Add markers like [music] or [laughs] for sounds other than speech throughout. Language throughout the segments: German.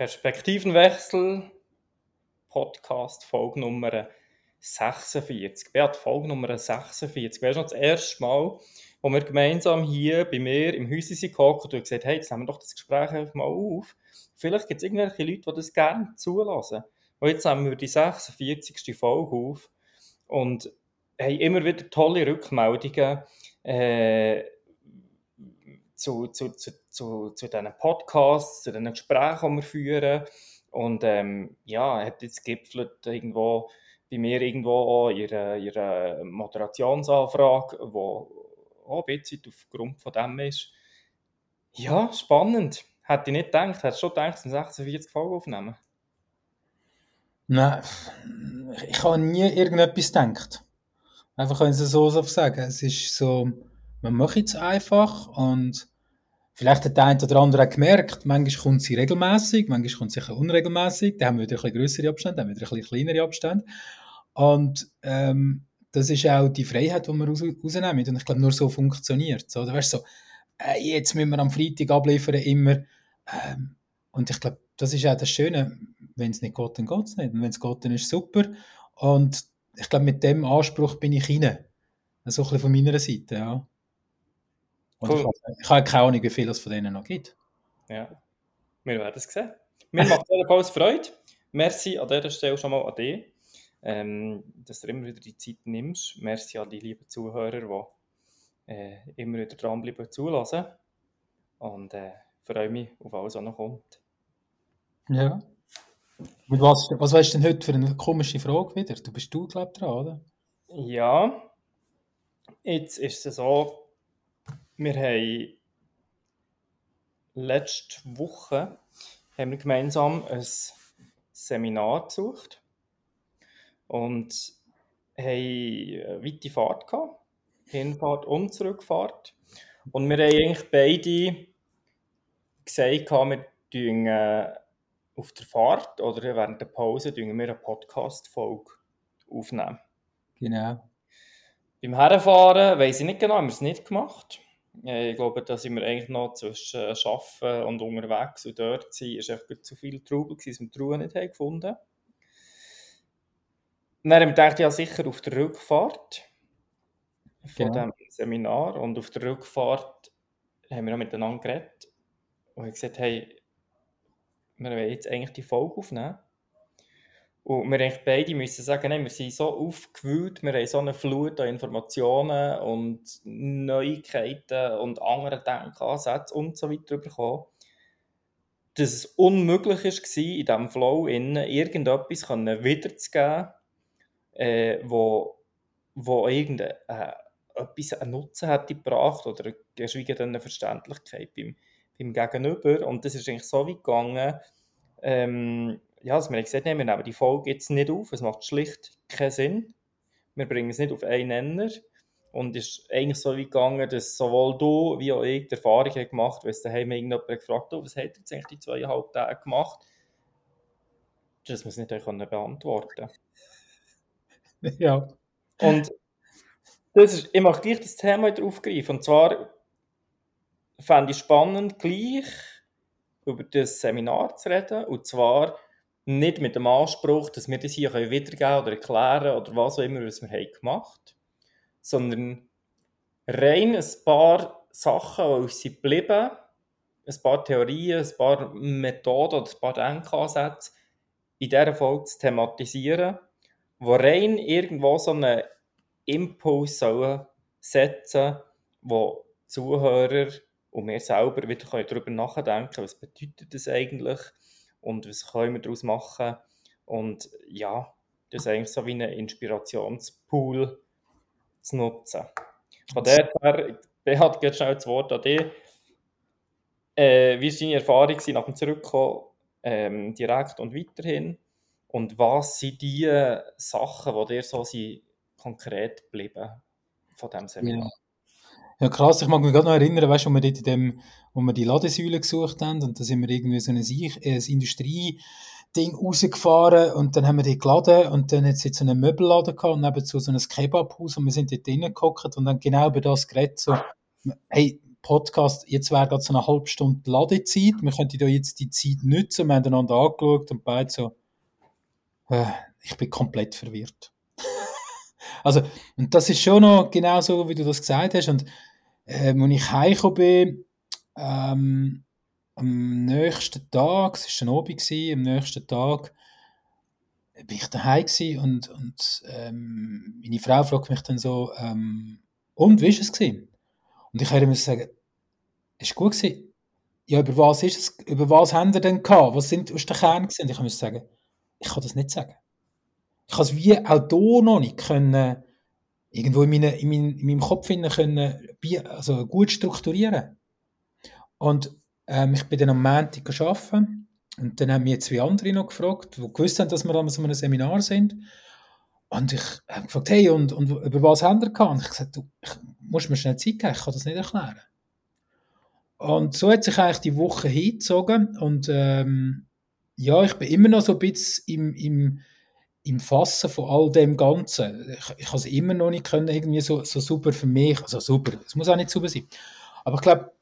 Perspektivenwechsel, Podcast, Folge Nummer 46. Beat, Folge Nummer 46. Weißt du das erste Mal, wo wir gemeinsam hier bei mir im Häuschen sind und du gesagt hey, jetzt nehmen wir doch das Gespräch einfach mal auf. Vielleicht gibt es irgendwelche Leute, die das gerne zulassen. Und jetzt nehmen wir die 46. Folge auf und haben immer wieder tolle Rückmeldungen äh, zu, zu, zu, zu, zu diesen Podcasts, zu diesen Gesprächen, die wir führen. Und ähm, ja, hat jetzt gipfelt irgendwo bei mir irgendwo auch ihre, ihre Moderationsanfrage, die auch ein bisschen aufgrund von dem ist. Ja, spannend. Hätte ich nicht gedacht. Hättest du schon gedacht, dass 46 Folgen aufnehmen? Nein, ich habe nie irgendetwas gedacht. Einfach können Sie so sagen. Es ist so, man macht es einfach und vielleicht hat der eine oder andere auch gemerkt, manchmal kommt sie regelmäßig, manchmal kommt sie unregelmäßig, dann haben wir wieder ein bisschen größere Abstände, dann haben wir wieder ein bisschen kleinere Abstände. Und ähm, das ist auch die Freiheit, die wir raus, rausnehmen. Und ich glaube, nur so funktioniert es. Oder weißt du, so, äh, jetzt müssen wir am Freitag abliefern, immer. Ähm, und ich glaube, das ist auch das Schöne, wenn es nicht geht, dann geht es nicht. Und wenn es geht, dann ist es super. Und ich glaube, mit dem Anspruch bin ich rein. So ein bisschen von meiner Seite, ja. Und cool. ich, habe keine Ahnung, wie viel es von denen noch gibt. Ja, wir werden es sehen. Mir macht jedenfalls Freude. Merci an dieser Stelle schon mal an dich ähm, dass du immer wieder die Zeit nimmst. Merci an die lieben Zuhörer, die äh, immer wieder dranbleiben zulassen. Und äh, freue mich auf alles, was noch kommt. Ja. Mit was, was weißt du denn heute für eine komische Frage wieder? Du bist du, glaube ich, dran, oder? Ja. Jetzt ist es so, wir haben letzte Woche haben wir gemeinsam ein Seminar besucht und haben eine weite Fahrt gehabt. Hinfahrt und Zurückfahrt. Und wir haben eigentlich beide gesagt, wir tun äh, auf der Fahrt oder während der Pause wir eine Podcast-Folge aufnehmen. Genau. Beim Herfahren weiß ich nicht genau, haben wir es nicht gemacht. Ich glaube, da sind wir eigentlich noch zwischen Arbeiten und unterwegs und dort sind, ist einfach zu viel Trubel dass wir die Ruhe nicht haben gefunden. Dann haben wir gedacht, ja sicher auf der Rückfahrt von genau. dem Seminar und auf der Rückfahrt haben wir auch miteinander geredet und haben gesagt, hey, wir wollen jetzt eigentlich die Folge aufnehmen. Und wir eigentlich beide müssen sagen, nein, wir sind so aufgewühlt, wir haben so eine Flut an Informationen und Neuigkeiten und anderen Denkansätze und so weiter bekommen, dass es unmöglich war, in diesem Flow innen irgendetwas wiederzugeben, äh, wo, wo irgendein äh, einen Nutzen hätte gebracht oder geschweige denn eine Verständlichkeit beim, beim Gegenüber. Und das ist eigentlich so weit gegangen, ähm, ja, dass wir gesagt haben, wir nehmen die Folge jetzt nicht auf, es macht schlicht keinen Sinn. Wir bringen es nicht auf einen Nenner. Und es ist eigentlich so weit gegangen, dass sowohl du wie auch ich die Erfahrung haben gemacht weil es daheim irgendjemand gefragt hat, was hat jetzt eigentlich die zweieinhalb Tage gemacht, dass wir es nicht beantworten konnten. [laughs] Ja. Und das ist, ich möchte gleich das Thema wieder aufgreifen. Und zwar fände ich spannend, gleich über das Seminar zu reden. Und zwar nicht mit dem Anspruch, dass wir das hier wiedergeben oder erklären oder was auch immer, was wir haben gemacht sondern rein ein paar Sachen, die uns sind geblieben, ein paar Theorien, ein paar Methoden oder ein paar Denkansätze in dieser Folge zu thematisieren wo rein irgendwo so einen Impuls sollen setzen wo Zuhörer und wir selber wieder darüber nachdenken können, was bedeutet das eigentlich und was können wir daraus machen. Und ja, das ist eigentlich so wie ein Inspirationspool zu nutzen. Von daher, Behat, geht schnell das Wort an dich. Äh, wie war deine Erfahrung nach dem Zurückkommen ähm, direkt und weiterhin? Und was sind die Sachen, die dir so sind, konkret geblieben von diesem Seminar? Ja. Ja, krass. Ich mag mich gerade noch erinnern, weißt du, wo wir dort in dem, wo wir die Ladesäule gesucht haben und da sind wir irgendwie so ein, äh, ein Industrie-Ding rausgefahren und dann haben wir die geladen und dann hat es jetzt so einen Möbelladen gehabt und nebenzu so ein Kebabhaus und wir sind dort drinnen gehockt und dann genau über das geredet, so, hey, Podcast, jetzt wäre gerade so eine halbe Stunde Ladezeit, wir könnten da jetzt die Zeit nutzen, wir haben einander angeschaut und beide so, äh, ich bin komplett verwirrt. [laughs] also, und das ist schon noch genau so, wie du das gesagt hast. Und äh, als ich heimgekommen bin, ähm, am nächsten Tag, es war ein Abend, gewesen, am nächsten Tag bin ich daheim und, und ähm, meine Frau fragt mich dann so, ähm, und, wie war es? Gewesen? Und ich höre sagen, es war gut. Gewesen. Ja, über was ist es? Über was haben wir denn gehabt? Was sind aus der Kern gewesen? Und ich muss sagen, ich kann das nicht sagen. Ich kann es wie auch hier noch nicht können, irgendwo in, meine, in, mein, in meinem Kopf können, also gut strukturieren. Und ähm, ich bin dann am Montag arbeiten und dann haben mir zwei andere noch gefragt, die gewusst haben, dass wir an so einem Seminar sind. Und ich habe gefragt, hey, und, und über was haben wir gehabt? Und ich habe gesagt, du, ich muss mir schnell Zeit geben, ich kann das nicht erklären. Und so hat sich eigentlich die Woche hingezogen und ähm, ja, ich bin immer noch so ein bisschen im, im, im Fassen von all dem Ganzen. Ich, ich habe es immer noch nicht können, irgendwie so, so super für mich, also super, es muss auch nicht super sein. Aber ich glaube,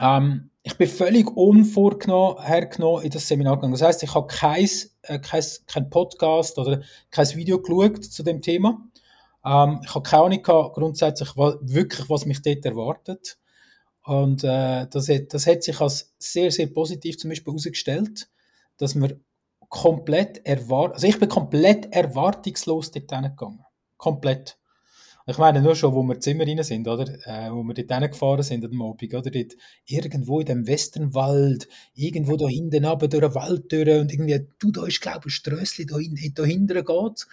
ähm, ich bin völlig unvorgenommen in das Seminar gegangen. Das heißt, ich habe kein, äh, kein, kein Podcast oder kein Video geschaut zu dem Thema. Ähm, ich habe keine Ahnung grundsätzlich was, wirklich, was mich dort erwartet. Und äh, das, hat, das hat sich als sehr, sehr positiv zum Beispiel herausgestellt, dass wir komplett erwartet, also ich bin komplett erwartungslos dort hingegangen. Komplett. Ich meine, nur schon, wo wir im Zimmer rein sind, oder? Äh, wo wir dort gefahren sind am Abend, oder? Dort irgendwo in dem Westernwald, irgendwo da hinten runter, durch den Wald und irgendwie, du, da ist, glaube ich, ein Strössli, da, hin, da hinten geht's.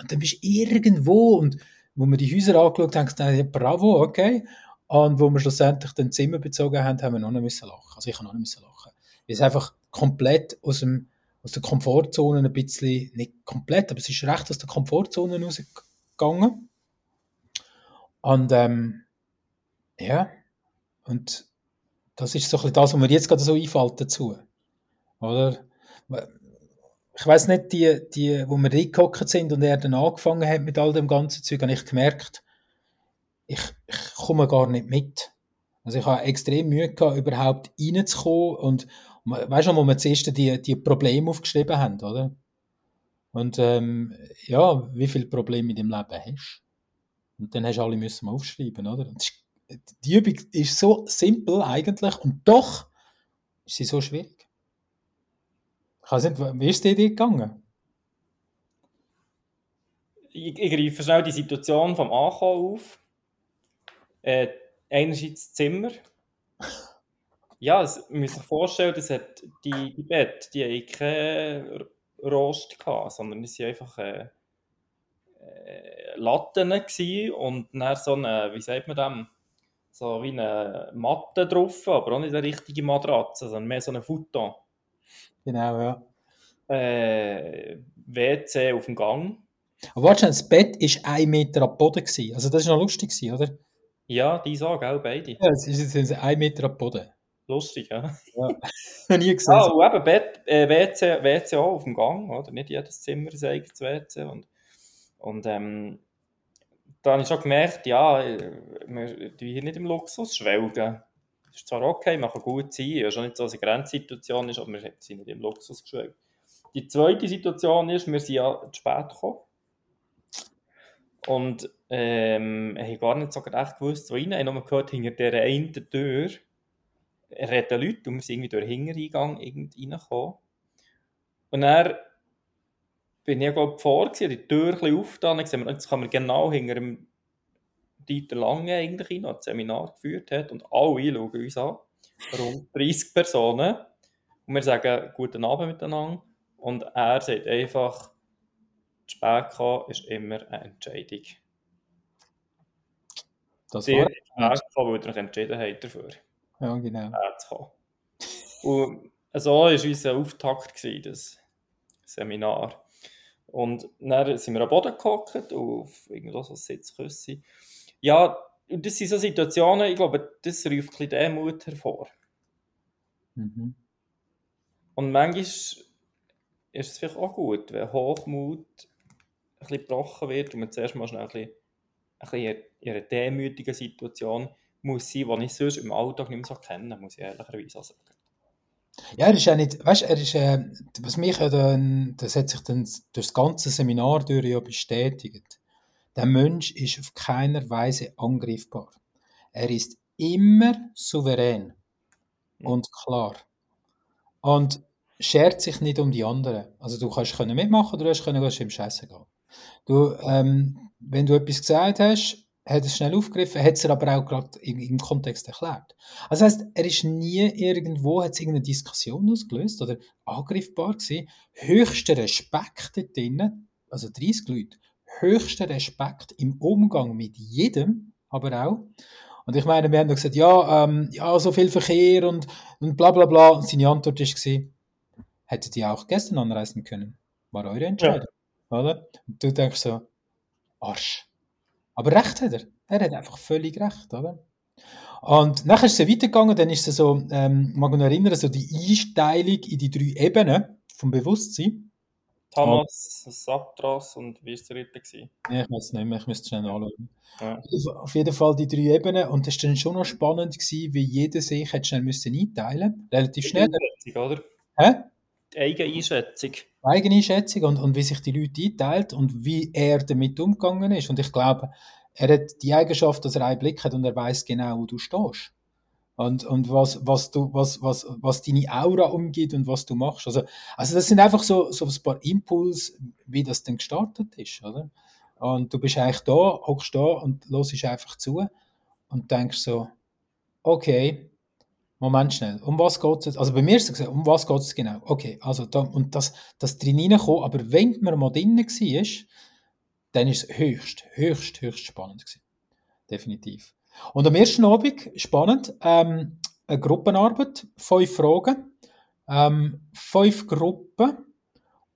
Und dann bist du irgendwo, und wo wir die Häuser angeschaut haben, dachte ich, bravo, okay. Und wo wir schlussendlich den Zimmer bezogen haben, haben wir noch nicht müssen lachen. Also ich habe noch nicht müssen lachen. Weil es einfach komplett aus, dem, aus der Komfortzone ein bisschen, nicht komplett, aber es ist recht aus der Komfortzone rausgegangen. Und ähm, ja, und das ist so ein bisschen das, was mir jetzt gerade so einfällt dazu. Oder? Ich weiß nicht, die, die, wo wir reingehockt sind und er dann angefangen hat mit all dem ganzen Zeug, habe ich gemerkt, ich, ich komme gar nicht mit. Also ich habe extrem Mühe gehabt, überhaupt reinzukommen und weißt du, wo wir zuerst die, die Probleme aufgeschrieben haben, oder? Und ähm, ja, wie viele Probleme in deinem Leben hast und dann hast du alle müssen mal aufschreiben, oder? Die Übung ist so simpel eigentlich und doch ist sie so schwierig. Ich weiß nicht, wie ist dir gegangen? Ich, ich greife schnell die Situation vom Ankommen auf. Äh, einerseits das Zimmer. Ja, es, man muss sich vorstellen, dass hat die, die Bett, die haben keinen Rost gehabt, sondern es sind einfach äh, äh, Latten gewesen und dann so eine, wie sagt man das, so wie eine Matte drauf, aber auch nicht eine richtige Matratze, sondern mehr so eine Futon. Genau, ja. Äh, WC auf dem Gang. Aber warte, das Bett war ein Meter am Boden. Gewesen. Also das war noch lustig, oder? Ja, die sagen auch beide. Ja, es jetzt ein Meter am Boden. Lustig, ja. ja. [laughs] nie gesehen. Ah, und eben äh, WC, WC auch auf dem Gang, oder? Nicht jedes Zimmer ein eigenes WC. Und und ähm, da habe ich schon gemerkt, ja, wir hier nicht im Luxus schwelgen. Das ist zwar okay, man kann gut sein, ja, schon nicht so eine Grenzsituation ist, aber wir sind nicht im Luxus geschwelgt. Die zweite Situation ist, wir sind ja zu spät gekommen. Und ähm, ich habe gar nicht so recht gewusst, wo rein. Ich habe nur gehört, hinter dieser einen Tür reden Leute und wir sind irgendwie durch den Hintereingang reingekommen. Und dann bin ich glaube vor, die Tür ein bisschen aufgetan, jetzt kann man genau hinter dem Dieter Lange eigentlich hin, der das Seminar geführt hat und alle schauen uns an, rund 30 Personen und wir sagen «Guten Abend miteinander» und er sagt einfach «Zu spät kommen ist immer eine Entscheidung». Das war ja. weil ihr euch entschieden habt dafür. Ja, genau. [laughs] Und so war unser Auftakt, das Seminar. Und dann sind wir am Boden gehockt, auf irgendwo so Sitzküsse. Ja, und das sind so Situationen, ich glaube, das ruft ein bisschen Demut hervor. Mhm. Und manchmal ist es vielleicht auch gut, wenn Hochmut ein bisschen gebrochen wird und man zuerst mal schnell ein bisschen, ein bisschen in einer demütigen Situation muss sein, den ich sonst im Alltag nicht mehr so kenne, muss ich ehrlicherweise auch sagen. Ja, er ist ja nicht, weißt, er ist, äh, was mich ja dann, das hat sich dann durch das ganze Seminar durch ja bestätigt. Der Mensch ist auf keiner Weise angreifbar. Er ist immer souverän und klar. Und schert sich nicht um die anderen. Also du kannst können mitmachen, du hast können, gehst im Scheiße gehen. Du, ähm, wenn du etwas gesagt hast, hat es schnell aufgegriffen, hat es aber auch gerade im Kontext erklärt. Also das heisst, er ist nie irgendwo, hat es irgendeine Diskussion ausgelöst oder angreifbar gewesen. Höchster Respekt dort drinnen, also 30 Leute, höchster Respekt im Umgang mit jedem, aber auch. Und ich meine, wir haben gesagt, ja, ähm, ja, so viel Verkehr und, und bla bla bla. Und seine Antwort war, hättet ihr auch gestern anreisen können. War eure Entscheidung. Ja. Oder? Und du denkst so, Arsch. Aber recht hat er. Er hat einfach völlig recht, oder? Und nachher ist es weitergegangen, dann ist es so, ähm, mag mich noch erinnern, so die Einteilung in die drei Ebenen vom Bewusstsein. Thomas, Saptras und wie war der dritte? Gewesen? Ja, ich weiß es nicht mehr, ich müsste es schnell anschauen. Ja. Auf jeden Fall die drei Ebenen und das war dann schon noch spannend, gewesen, wie jeder sich hat schnell müssen einteilen Relativ schnell. oder? Hä? Die eigene Einschätzung. Eigene Einschätzung und, und wie sich die Leute einteilt und wie er damit umgegangen ist. Und ich glaube, er hat die Eigenschaft, dass er einen Blick hat und er weiß genau, wo du stehst. Und, und was, was, du, was, was, was deine Aura umgeht und was du machst. Also, also das sind einfach so, so ein paar Impulse, wie das denn gestartet ist. Oder? Und du bist eigentlich da, hockst da und hörst einfach zu und denkst so, okay, Moment schnell, um was geht es jetzt? Also bei mir ist es gesagt, um was geht es genau? Okay, also da, und das, das drin reinkommen, aber wenn man mal drin war, dann ist es höchst, höchst, höchst spannend gewesen. Definitiv. Und am ersten Abend, spannend, ähm, eine Gruppenarbeit, fünf Fragen, ähm, fünf Gruppen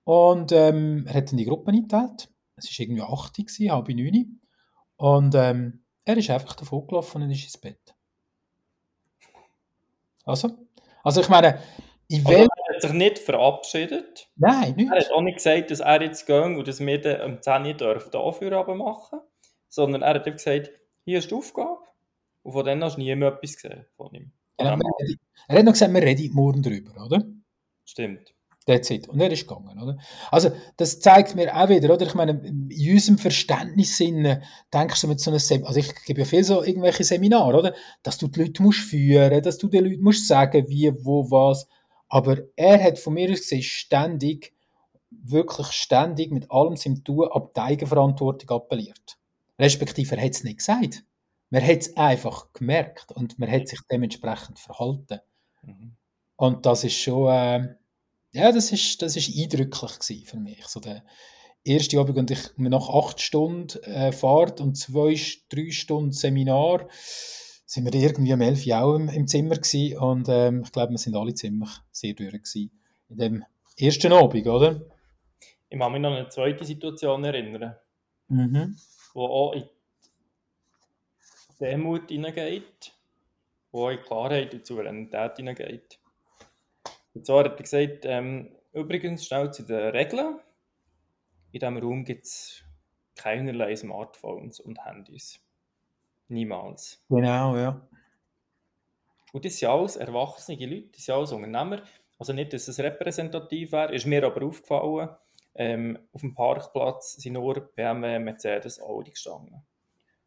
und ähm, er hat dann die Gruppen eingeteilt. Es war irgendwie 8 Uhr, halb neun. Und ähm, er ist einfach davon gelaufen und ist ins Bett. Also, also ich meine, ich will... Also er hat sich nicht verabschiedet. Nein, nicht. Er hat auch nicht gesagt, dass er jetzt geht und dass wir dann um 10 Uhr dürfen dafür machen sondern er hat gesagt, hier ist die Aufgabe. Und von dann hast du nie mehr etwas gesehen von ihm. Ja, er hat noch gesagt, wir reden morgen drüber, oder? Stimmt. That's it. Und er ist gegangen, oder? Also, das zeigt mir auch wieder, oder? Ich meine, in unserem Verständnissinn denkst du mit so einem Seminar, also ich gebe ja viel so irgendwelche Seminare, oder? Dass du die Leute musst führen, dass du den Leuten musst sagen, wie, wo, was. Aber er hat von mir aus gesehen ständig, wirklich ständig mit allem seinem Tun ab die Eigenverantwortung appelliert. Respektive, er hat es nicht gesagt. Man hat es einfach gemerkt und man hat sich dementsprechend verhalten. Mhm. Und das ist schon, äh, ja, das ist, das ist eindrücklich für mich. So der erste Abend und ich nach acht Stunden äh, Fahrt und zwei, drei Stunden Seminar sind wir irgendwie um elf Uhr auch im, im Zimmer gewesen und ähm, ich glaube, wir sind alle ziemlich sehr durch gewesen in dem ersten Abend, oder? Ich kann mich noch an eine zweite Situation erinnern, mhm. wo auch in Demut hineingeht, wo auch in Klarheit und Souveränität hineingeht. Und zwar hat er gesagt, ähm, übrigens schnell zu den Regeln. In diesem Raum gibt es keinerlei Smartphones und Handys. Niemals. Genau, ja. Und das sind alles erwachsene Leute, das sind alles Unternehmer. Also nicht, dass es repräsentativ wäre, ist mir aber aufgefallen, ähm, auf dem Parkplatz sind nur BMW, Mercedes, Audi gestanden.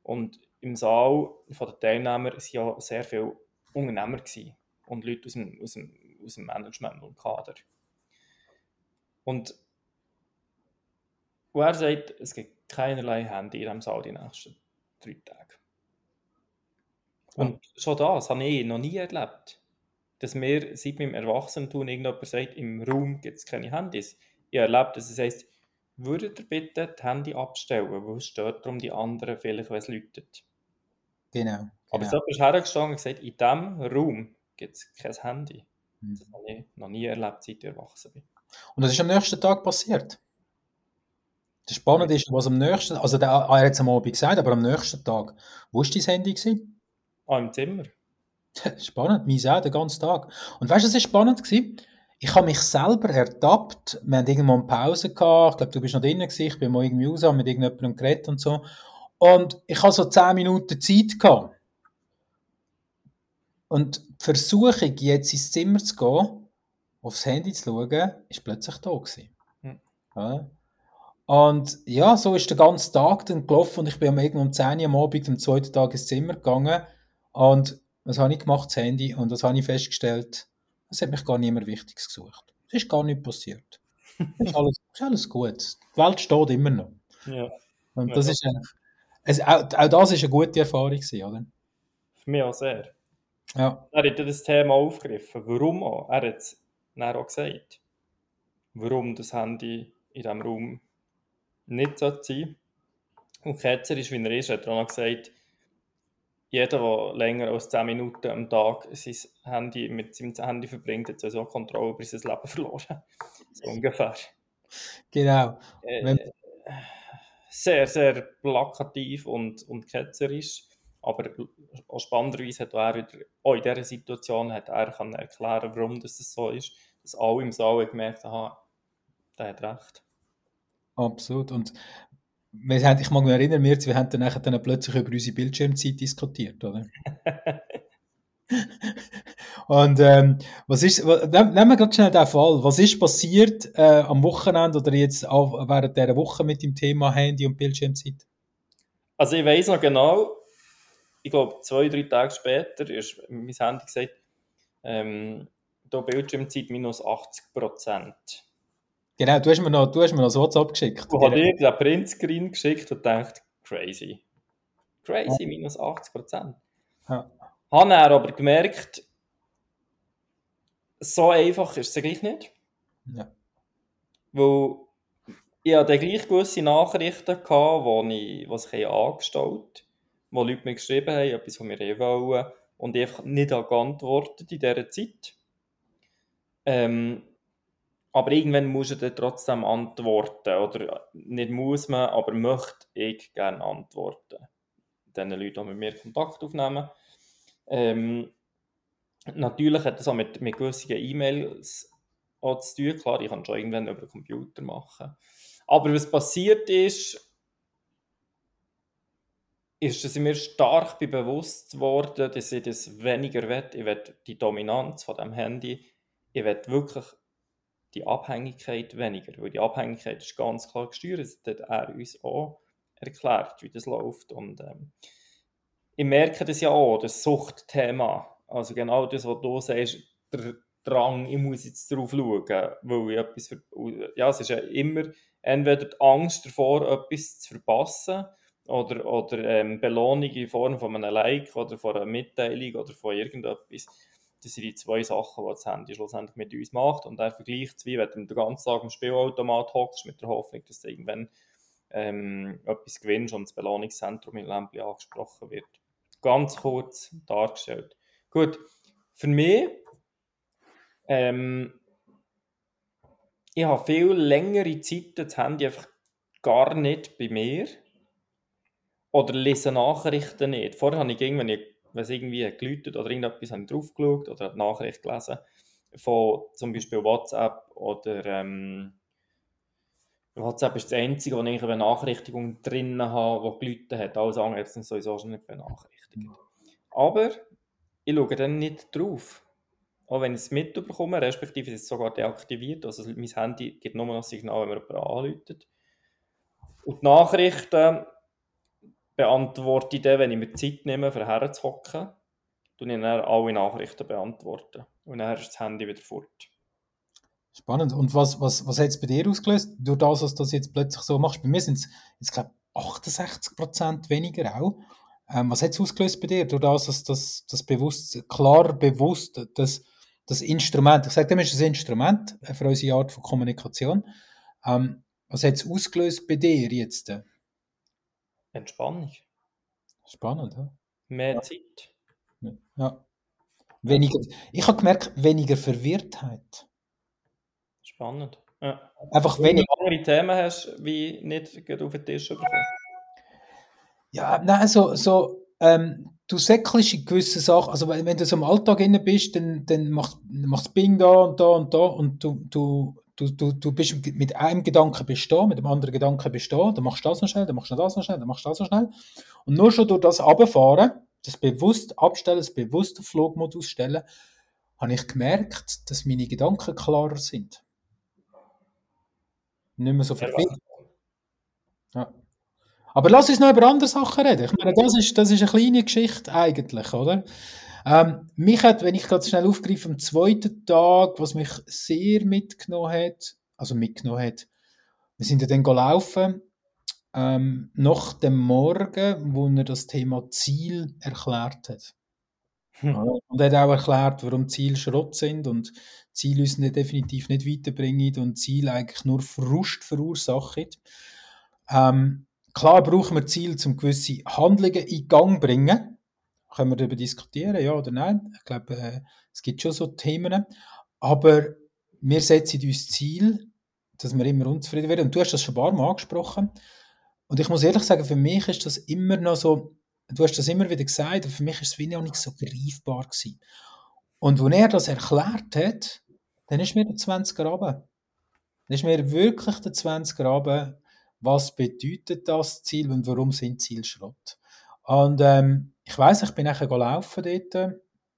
Und im Saal von den Teilnehmern waren ja sehr viele Unternehmer gewesen und Leute aus dem, aus dem aus dem Management und Kader. Und er sagt, es gibt keinerlei Handy in diesem Saal die nächsten drei Tage. Und schon das habe ich noch nie erlebt. Dass mir seit meinem Erwachsenentun irgendjemand sagt, im Raum gibt es keine Handys. Ich habe erlebt, dass es heisst, würdet ihr bitte das Handy abstellen, weil es stört darum die anderen vielleicht, wenn es läutet. Genau, genau. Aber so bist du hergestanden und gesagt, in diesem Raum gibt es kein Handy. Mhm. Das habe ich noch nie erlebt, seit ich erwachsen bin. Und das ist am nächsten Tag passiert. Das Spannende ist, was am nächsten, also der, er hat es am Abend gesagt, aber am nächsten Tag, wo war dein Handy? Gewesen? Ah, im Zimmer. [laughs] spannend, mein auch, den ganzen Tag. Und weißt du, was ist spannend gewesen? Ich habe mich selber ertappt, wir hatten irgendwann eine Pause gehabt, ich glaube, du bist noch drinnen gewesen, ich bin mal irgendwie raus, mit irgendjemandem geredet und so. Und ich hatte so 10 Minuten Zeit gehabt. und Versuchung, jetzt ins Zimmer zu gehen, aufs Handy zu schauen, ist plötzlich da gewesen. Hm. Ja. Und ja, so ist der ganze Tag dann gelaufen und ich bin irgendwann um 10 Uhr am Abend am zweiten Tag ins Zimmer gegangen und was habe ich gemacht? Das Handy und was habe ich festgestellt? Es hat mich gar niemand Wichtiges gesucht. Es ist gar nicht passiert. Es ist alles, ist alles gut. Die Welt steht immer noch. Ja. Und Ja, das das- ist eigentlich, es, auch, auch das ist eine gute Erfahrung gewesen, oder? Für mich auch sehr. Ja. Er hat das Thema aufgegriffen. Warum auch? Er hat es auch gesagt. Warum das Handy in diesem Raum nicht sein sollte. Und ketzerisch, wie er ist, hat er auch noch gesagt, jeder, der länger als 10 Minuten am Tag sein Handy, mit seinem Handy verbringt, hat sowieso Kontrolle über sein Leben [laughs] verloren. So ungefähr. Genau. Äh, sehr, sehr plakativ und, und ketzerisch. Aber auch spannenderweise hat er wieder, auch in dieser Situation hat er können erklären, warum das so ist. Dass alle im Saal gemerkt haben, der hat recht. Absolut. Und wir haben, ich mag mich erinnern, wir, wir haben dann, nachher dann plötzlich über unsere Bildschirmzeit diskutiert, oder? [laughs] Und ähm, was ist, nehmen wir gerade schnell den Fall. Was ist passiert äh, am Wochenende oder jetzt auch während dieser Woche mit dem Thema Handy und Bildschirmzeit? Also ich weiß noch genau, ich glaube zwei, drei Tage später ist mein Handy gesagt, ähm, da Bildschirmzeit minus 80 Prozent. Genau, du hast mir noch, du hast mir noch so WhatsApp geschickt. Ich habe dir den Printscreen geschickt und gedacht, crazy. Crazy, minus 80 Prozent. Ja. Habe er aber gemerkt, so einfach ist es gleich nicht. Ja. Weil ich hatte dann gleich gewisse Nachrichten, gehabt, wo ich, was ich angestellt wo Leute mir geschrieben haben, etwas von mir wollen und ich einfach nicht geantwortet in dieser Zeit. Ähm, aber irgendwann muss er dann trotzdem antworten. Oder nicht muss man, aber möchte ich gerne antworten. Den Leuten, die mit mir Kontakt aufnehmen. Ähm, natürlich hat das auch mit, mit gewissen E-Mails zu tun. Klar, ich kann schon irgendwann über den Computer machen. Aber was passiert ist, ist, ich mir stark bewusst geworden, dass ich das weniger will. Ich will die Dominanz von dem Handy, ich will wirklich die Abhängigkeit weniger, weil die Abhängigkeit ist ganz klar gesteuert, das hat er uns auch erklärt, wie das läuft. Und ähm, ich merke das ja auch, das Suchtthema, also genau das, was du sagst, der Drang, ich muss jetzt drauf schauen, weil ich etwas, ja, es ist ja immer entweder die Angst davor, etwas zu verpassen, oder, oder ähm, Belohnung in Form von einem Like oder von einer Mitteilung oder von irgendetwas. Das sind die zwei Sachen, die das Handy schlussendlich mit uns macht. Und er vergleicht es wie, wenn du den ganzen Tag im Spielautomat hockst, mit der Hoffnung, dass du irgendwann ähm, etwas gewinnst und das Belohnungszentrum in Lämpli angesprochen wird. Ganz kurz dargestellt. Gut, für mich, ähm, ich habe viel längere Zeit das Handy einfach gar nicht bei mir oder lese Nachrichten nicht. Vorher habe ich irgendwann, wenn es irgendwie geläutet oder irgendetwas, habe ich drauf geschaut oder eine Nachricht gelesen von zum Beispiel WhatsApp oder ähm, WhatsApp ist das einzige, wo ich eine Benachrichtigung drin habe, die geläutet hat. Alles andere sind sowieso schon nicht benachrichtigt. Aber ich schaue dann nicht drauf. Auch wenn ich es mitbekomme, respektive ist es sogar deaktiviert. Also mein Handy gibt nur noch Signal, wenn man jemanden anläutet. Und die Nachrichten beantworte ich dann, wenn ich mir Zeit nehme, für herzuhocken, tue ich dann alle Nachrichten beantworten. Und dann ist das Handy wieder fort. Spannend. Und was, was, was hat es bei dir ausgelöst, durch das, was du das jetzt plötzlich so machst? Bei mir sind es jetzt, glaube ich, 68% weniger auch. Ähm, was hat es ausgelöst bei dir, durch das, dass das, das bewusst, klar bewusst, das, das Instrument, ich sage, dem ist ein Instrument für unsere Art von Kommunikation. Ähm, was hat es ausgelöst bei dir jetzt? Entspannung. Spannend, ja? Mehr Ja. Zeit. ja. Weniger, ich habe gemerkt, weniger Verwirrtheit. Spannend. Ja. Einfach Wenn du weniger. andere Themen hast, wie nicht gerade auf den Tisch bekommen. Ja, nein, so, so ähm, du säckelst in gewissen Sachen, also wenn, wenn du so im Alltag inne bist, dann, dann macht es Bing da und da und da und du, du, du, du, du bist mit einem Gedanken bist da, mit dem anderen Gedanken bist da, dann machst du das noch schnell, dann machst du das noch schnell, dann machst du das noch schnell. Und nur schon durch das Runterfahren das bewusst abstellen, das bewusst auf Flugmodus stellen, habe ich gemerkt, dass meine Gedanken klarer sind. Nicht mehr so verwirrt. Ja. Aber lass uns noch über andere Sachen reden. Ich meine, das ist, das ist eine kleine Geschichte eigentlich, oder? Ähm, mich hat, wenn ich gerade schnell aufgreife, am zweiten Tag, was mich sehr mitgenommen hat, also mitgenommen hat, wir sind ja dann gelaufen, ähm, nach dem Morgen, wo er das Thema Ziel erklärt hat. Hm. Und er hat auch erklärt, warum Ziele Schrott sind und Ziele uns nicht, definitiv nicht weiterbringen und Ziele eigentlich nur Frust verursachen. Ähm, klar brauchen wir Ziele, um gewisse Handlungen in Gang zu bringen. Können wir darüber diskutieren, ja oder nein? Ich glaube, äh, es gibt schon so Themen. Aber wir setzen uns Ziel, dass wir immer unzufrieden werden. Und du hast das schon ein paar Mal angesprochen. Und ich muss ehrlich sagen, für mich ist das immer noch so, du hast das immer wieder gesagt, aber für mich ist es wie noch nicht so greifbar gewesen. Und als er das erklärt hat, dann ist mir der 20er runter. Dann ist mir wirklich der 20er runter, was bedeutet das Ziel und warum sind Ziele Schrott. Und ähm, ich weiß, ich bin nachher gelaufen dort,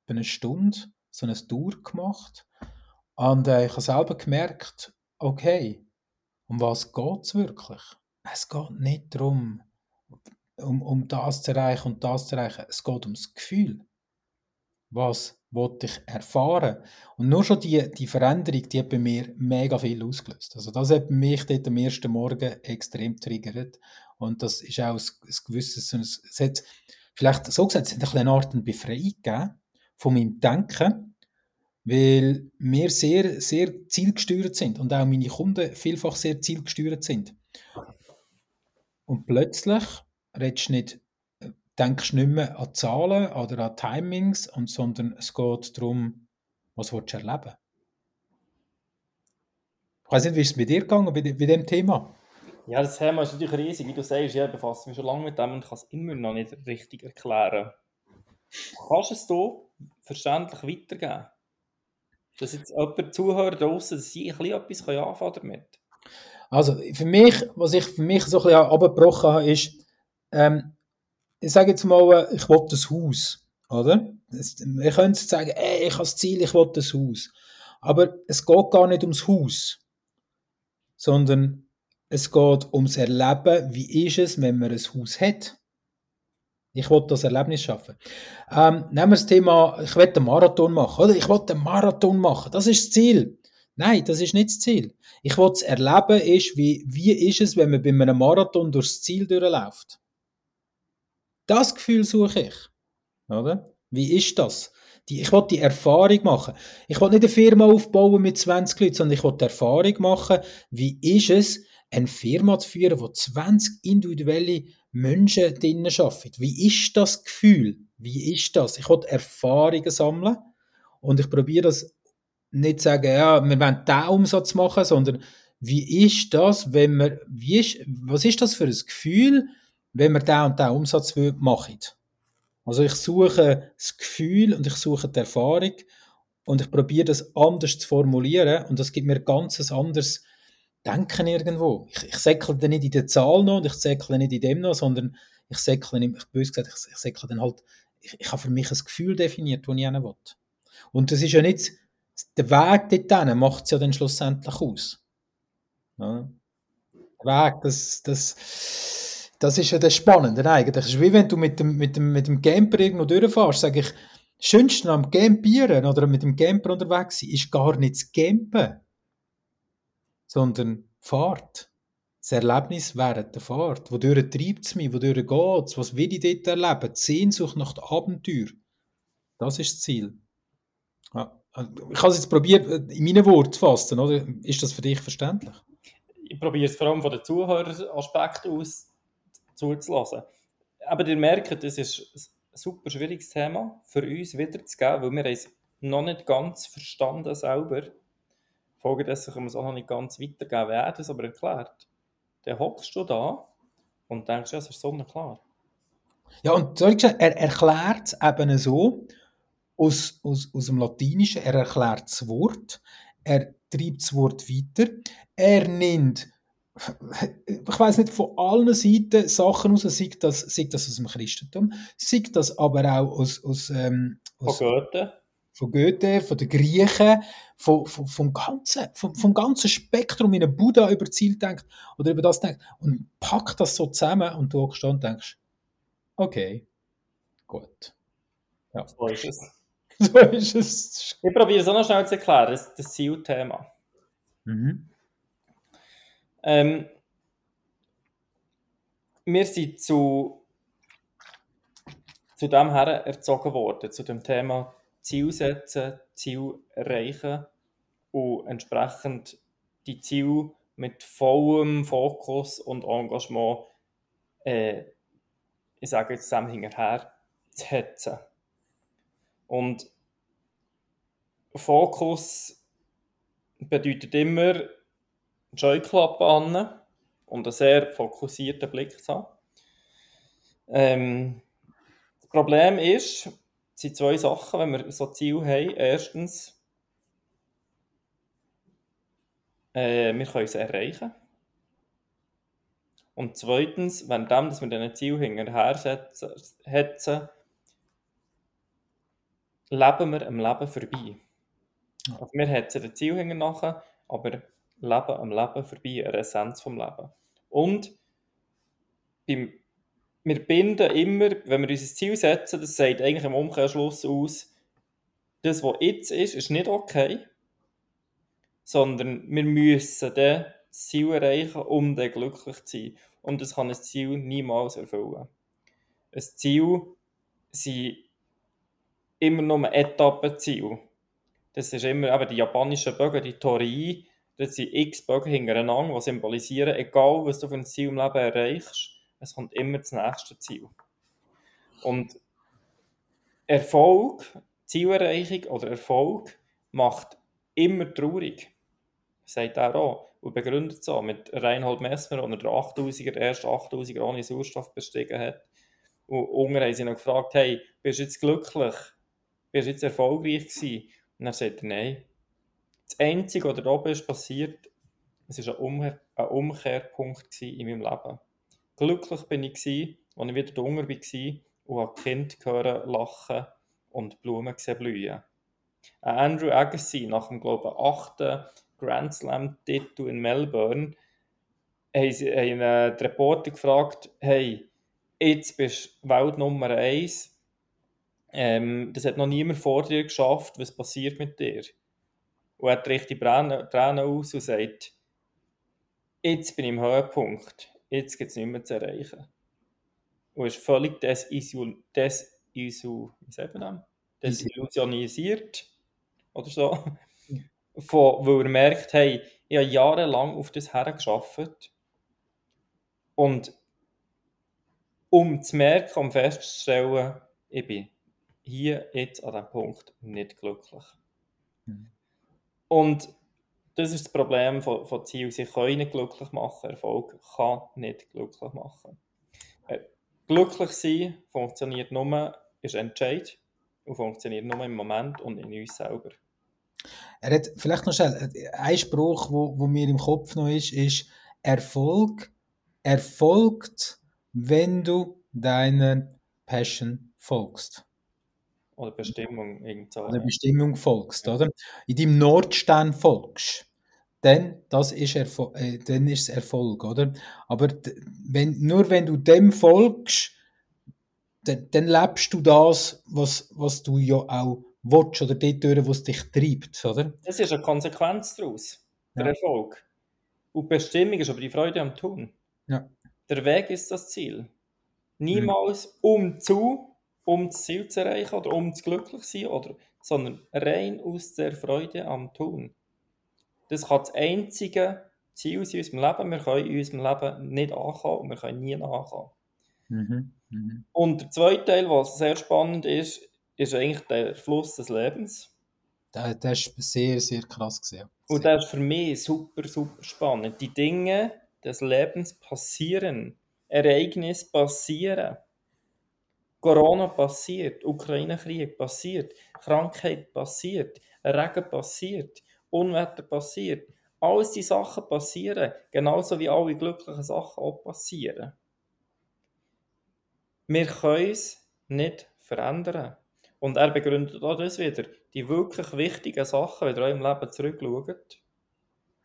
bin eine Stunde, so eine Tour gemacht. Und äh, ich habe selber gemerkt, okay, um was geht es wirklich? Es geht nicht darum, um, um das zu erreichen und das zu erreichen. Es geht ums Gefühl. Was wollte ich erfahren? Und nur schon die, die Veränderung, die hat bei mir mega viel ausgelöst. Also das hat mich dort am ersten Morgen extrem triggert. Und das ist auch ein, gewisses, es hat, vielleicht so gesagt, es hat eine Art Befreiung gegeben von meinem Denken, weil wir sehr, sehr zielgesteuert sind und auch meine Kunden vielfach sehr zielgesteuert sind. Und plötzlich redest du nicht, äh, denkst nicht mehr an Zahlen oder an Timings, und, sondern es geht darum, was willst du erleben. Ich weiß nicht, wie ist es mit dir gegangen bei, bei dem Thema? Ja, das Thema ist natürlich riesig. Wie du sagst, ich befasse mich schon lange mit dem und kann es immer noch nicht richtig erklären. Kannst du es hier verständlich weitergeben? Dass jetzt jemand zuhört draußen, dass sie ein bisschen etwas anfangen damit also für mich, was ich für mich so ein bisschen abgebrochen habe, ist, ähm, ich sage jetzt mal, ich will das Haus, oder? Wir können sagen, ey, ich habe das Ziel, ich will das Haus. Aber es geht gar nicht ums Haus, sondern es geht ums Erleben, wie ist es, wenn man ein Haus hat. Ich will das Erlebnis schaffen. Ähm, nehmen wir das Thema, ich will einen Marathon machen, oder? Ich will einen Marathon machen, das ist das Ziel. Nein, das ist nicht das Ziel. Ich will es erleben, ist, wie, wie ist es, wenn man bei einem Marathon durchs Ziel durchläuft. Das Gefühl suche ich. Oder? Wie ist das? Die, ich will die Erfahrung machen. Ich will nicht eine Firma aufbauen mit 20 Leuten, sondern ich will die Erfahrung machen, wie ist es, eine Firma zu führen, wo 20 individuelle Menschen drinnen arbeiten. Wie ist das Gefühl? Wie ist das? Ich will Erfahrungen sammeln und ich probiere das nicht sagen, ja, wir wollen diesen Umsatz machen, sondern wie ist das, wenn wir, wie ist, was ist das für ein Gefühl, wenn wir diesen und diesen Umsatz machen? Also ich suche das Gefühl und ich suche die Erfahrung und ich probiere das anders zu formulieren und das gibt mir ganz ein anderes Denken irgendwo. Ich, ich säckle dann nicht in der Zahl noch und ich säckle nicht in dem noch, sondern ich säckle, nicht, ich bös gesagt, ich, ich säckle dann halt, ich, ich habe für mich ein Gefühl definiert, das ich hin will. Und das ist ja nicht der Weg dorthin macht es ja dann schlussendlich aus. Ja. Der Weg, das, das, das ist ja das Spannende eigentlich. Es ist wie wenn du mit dem, mit dem, mit dem Camper irgendwo durchfährst, sage ich, Schönste am Campieren oder mit dem Camper unterwegs sein, ist gar nicht das Campen, sondern Fahrt. Das Erlebnis während der Fahrt. Wodurch treibt es mich? Wodurch geht es? Was will ich dort erleben? Die Sehnsucht nach dem Abenteuer. Das ist das Ziel. Ja. Ich habe es jetzt probiert, äh, in meinen Worten zu fassen, oder? Ist das für dich verständlich? Ich probiere es vor allem von den Zuhöreraspekt aus zuzulassen. Aber ihr merkt, das ist ein super schwieriges Thema für uns wiederzugeben, weil wir es noch nicht ganz verstanden selber. Folgedessen können wir es auch noch nicht ganz weitergeben. Wer das aber erklärt, dann hockst du da und denkst, ja, es ist sonnenklar. Ja, und er erklärt es eben so, aus, aus, aus dem Latinischen. Er erklärt das Wort, er treibt das Wort weiter, er nimmt ich weiß nicht, von allen Seiten Sachen aus, sei das, sei das aus dem Christentum, sei das aber auch aus, aus, ähm, aus Von Goethe. Von Goethe, von den Griechen, von, von, vom, ganzen, vom, vom ganzen Spektrum, wie ein Buddha über Ziel denkt oder über das denkt und packt das so zusammen und du hockst da und denkst, okay, gut. So ist es. [laughs] So ist es. Ich probiere es auch noch schnell zu erklären, das, das Zielthema. Mhm. Ähm, wir sind zu, zu dem her erzogen worden, zu dem Thema Ziel setzen, Ziel erreichen und entsprechend die Ziele mit vollem Fokus und Engagement, äh, ich sage jetzt dem hinterher, zu hetzen. Und Fokus bedeutet immer, die Scheuklappe an und einen sehr fokussierten Blick zu haben. Ähm, das Problem ist, sind zwei Sachen, wenn wir so Ziel haben. Erstens, äh, wir können sie erreichen. Und zweitens, währenddem, dass wir diesen Ziel hinterher setzen, leben wir am Leben vorbei. Also wir hetzen den Ziel hinten nachher, aber leben am Leben vorbei, der Essenz vom Leben. Und beim, wir binden immer, wenn wir uns ein Ziel setzen, das sagt eigentlich im Umkehrschluss aus, das, was jetzt ist, ist nicht okay, sondern wir müssen dann das Ziel erreichen, um dann glücklich zu sein. Und das kann ein Ziel niemals erfüllen. Ein Ziel sind immer nur Etappenziele. Das ist immer eben die japanischen Bögen, die Torii, das sind x Bögen hintereinander, die symbolisieren, egal was du für ein Ziel im Leben erreichst, es kommt immer das nächste Ziel. Und Erfolg, Zielerreichung oder Erfolg macht immer traurig. Sagt er auch. Und begründet es auch mit Reinhold Messmer, der der 8000er, der erste 8000er ohne Sauerstoff bestiegen hat. Und unten haben sie noch gefragt, hey, bist du jetzt glücklich? Bist du jetzt erfolgreich gewesen? Und er sagt, nein. Das Einzige, was da oben ist passiert, es war ein, Umkehr, ein Umkehrpunkt in meinem Leben. Glücklich bin ich, gewesen, als ich wieder dunkel war und habe die Kinder hören, lachen und Blumen gesehen blühen. Andrew Agassi, nach dem, glaube ich, achten Grand Slam-Titel in Melbourne, haben sie äh, die Reporter gefragt, hey, jetzt bist du Welt Nummer 1, ähm, das hat noch niemand vor dir geschafft, was passiert mit dir? Und er trägt die Tränen aus und sagt, jetzt bin ich im Höhepunkt, jetzt gibt es nicht mehr zu erreichen. Und ist völlig desillusioniert, desillu, wie sagt man das? desillusionisiert oder so, [laughs] von, weil er merkt, hey, ich habe jahrelang auf das hergeschafft und um zu merken, um festzustellen, ich bin hier jetzt an diesem Punkt nicht glücklich. Mhm. Und das ist das Problem von, von Zielen. Sie können nicht glücklich machen. Erfolg kann nicht glücklich machen. Äh, glücklich sein funktioniert nur, ist Entscheid und funktioniert nur im Moment und in uns selber. Er hat vielleicht noch schnell, äh, ein Spruch, wo, wo mir im Kopf noch ist, ist Erfolg erfolgt, wenn du deiner Passion folgst. Oder Bestimmung irgend so. Oder Bestimmung folgst, oder? In deinem Nordstern folgst. Dann, das ist Erfol äh, dann ist es Erfolg, oder? Aber wenn, nur wenn du dem folgst, dann, dann lebst du das, was, was du ja auch willst, oder dort durch, was dich treibt, oder? Das ist eine Konsequenz daraus, der Ja. Erfolg. Und die Bestimmung ist aber die Freude am Tun. Ja. Der Weg ist das Ziel. Niemals um zu, um das Ziel zu erreichen oder um zu glücklich sein, oder, sondern rein aus der Freude am Tun. Das kann das einzige Ziel sein in unserem Leben. Wir können in unserem Leben nicht ankommen und wir können nie nachkommen. Mhm. Mhm. Und der zweite Teil, was sehr spannend ist, ist eigentlich der Fluss des Lebens. Das, ist sehr, sehr krass gesehen. Und das ist für mich super, super spannend. Die Dinge des Lebens passieren. Ereignisse passieren. Corona passiert, Ukraine-Krieg passiert, Krankheit passiert, Regen passiert, Unwetter passiert. Alles die Sachen passieren, genauso wie alle glücklichen Sachen auch passieren. Wir können es nicht verändern. Und er begründet auch das wieder. Die wirklich wichtigen Sachen, wenn ihr eurem Leben zurückschaut,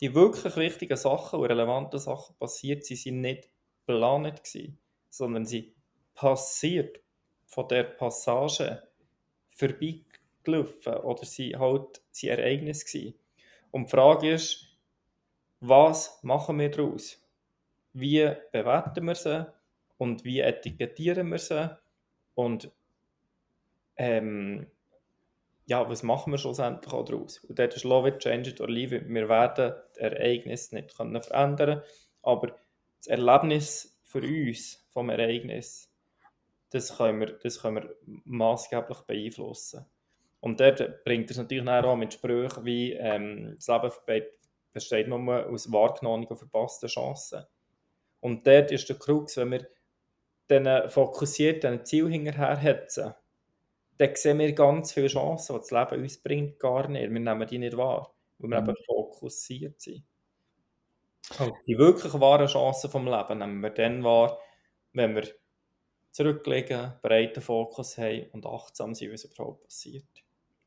die wirklich wichtigen Sachen und relevanten Sachen passiert, sie sind nicht geplant sondern sie passiert von der Passage vorbeigelaufen oder sie halt sie Ereignis gewesen. Und die Frage ist, was machen wir daraus? Wie bewerten wir sie und wie etikettieren wir sie und ähm, ja, was machen wir schlussendlich auch daraus? Und dort ist Love it, change it or leave it. Wir werden das Ereignis nicht können verändern aber das Erlebnis für uns vom Ereignis, das können wir, das können wir maßgeblich beeinflussen. Und dort bringt es natürlich auch mit Sprüchen wie ähm, das Leben besteht nur aus wahrgenommenen und verpassten Chancen. Und dort ist der Krux, wenn wir dann fokussiert ein Ziel hinterherhetzen, dann sehen wir ganz viele Chancen, die das Leben uns bringt, gar nicht. Wir nehmen die nicht wahr, weil wir mhm. eben fokussiert sind. Und die wirklich wahren Chancen vom Leben nehmen wir dann wahr, wenn wir zurücklegen, breiten Fokus haben und achtsam sind, was überhaupt passiert.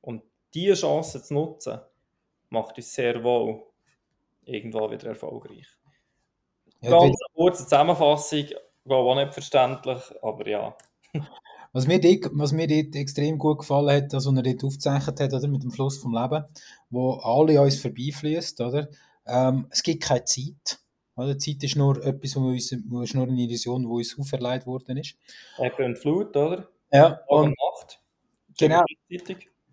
Und diese Chance zu nutzen, macht uns sehr wohl irgendwo wieder erfolgreich. Ja, Ganz eine kurze Zusammenfassung, war auch nicht verständlich, aber ja. [laughs] Was mir, dort, was mir dort extrem gut gefallen hat, dass er dort aufgezeichnet hat, oder, mit dem Fluss vom Leben, wo alle uns vorbeifließt, oder? Ähm, es gibt keine Zeit. Oder? Zeit ist nur etwas, wo uns, ist nur eine Illusion, die uns auferlegt worden ist. Eben und Flut, oder? Ja. Und, Nacht. Genau.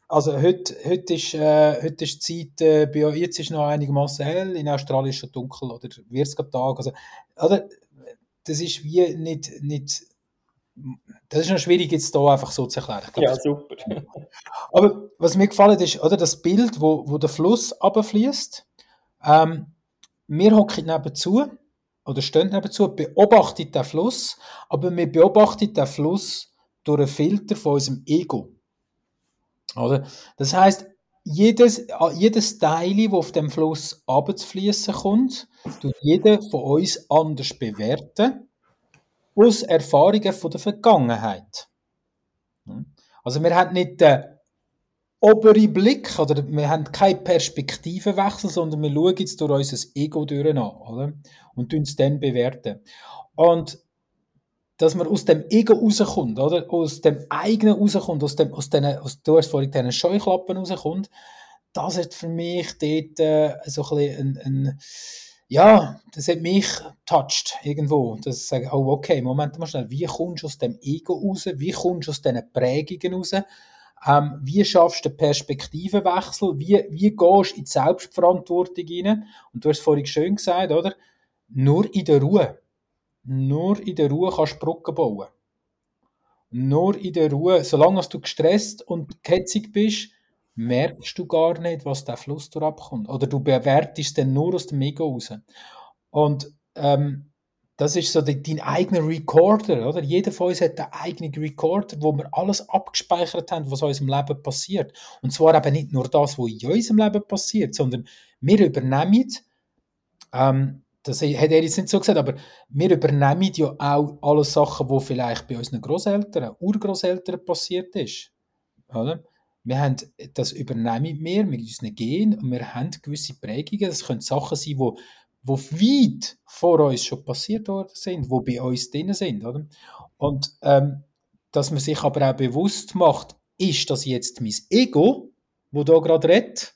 Also heute, heute, ist, äh, heute ist die Zeit, äh, bei jetzt ist noch einigermaßen hell, in Australien ist es schon dunkel oder wird es Tag. Also, oder, das ist wie nicht, nicht das ist noch schwierig jetzt hier einfach so zu erklären. Glaub, ja, super. Aber was mir gefallen ist, oder das Bild, wo, wo der Fluss abfließt. Ähm, wir hocken nebenzu oder stehen nebenzu, beobachten den Fluss, aber wir beobachten den Fluss durch einen Filter von unserem Ego. Oder? Das heißt, jedes, jedes Teil, das auf dem Fluss abzufließen kommt, tut jeder von uns anders bewerten, aus Erfahrungen von der Vergangenheit. Also wir haben nicht den oberen Blick, oder wir haben keinen Perspektivenwechsel, sondern wir schauen jetzt durch unser Ego durch an, oder? Und uns dann bewerten. Und dass man aus dem Ego rauskommt, oder? Aus dem eigenen rauskommt, aus dem, aus den, aus, du hast vorhin diesen Scheuklappen rauskommt, das hat für mich dort äh, so ein bisschen ein, ein, ja, das hat mich touched irgendwo. Das ich sage, oh, okay, Moment mal schnell, wie kommst du aus dem Ego raus? Wie kommst du aus diesen Prägungen raus? Ähm, wie schaffst du den Perspektivenwechsel? Wie, wie gehst du in die Selbstverantwortung rein? Und du hast vorhin schön gesagt, oder? Nur in der Ruhe. Nur in der Ruhe kannst du Brücken bauen. Nur in der Ruhe, solange du gestresst und gehetzig bist, merkst du gar nicht, was der Fluss abkommt. Oder du bewertest dann nur aus dem Ego raus. Und ähm, das ist so dein eigener Recorder, oder? Jeder von uns hat einen eigenen Recorder, wo wir alles abgespeichert haben, was in unserem Leben passiert. Und zwar eben nicht nur das, was in unserem Leben passiert, sondern wir übernehmen ähm, das hat er jetzt nicht so gesagt, aber wir übernehmen ja auch alle Sachen, die vielleicht bei unseren Großeltern, Urgroßeltern passiert ist. Oder? Wir haben, das übernehmen wir mit unseren Genen und wir haben gewisse Prägungen. Das können Sachen sein, die wo, wo weit vor uns schon passiert worden sind, die bei uns drin sind. Oder? Und ähm, dass man sich aber auch bewusst macht, ist das jetzt mein Ego, wo da gerade redet,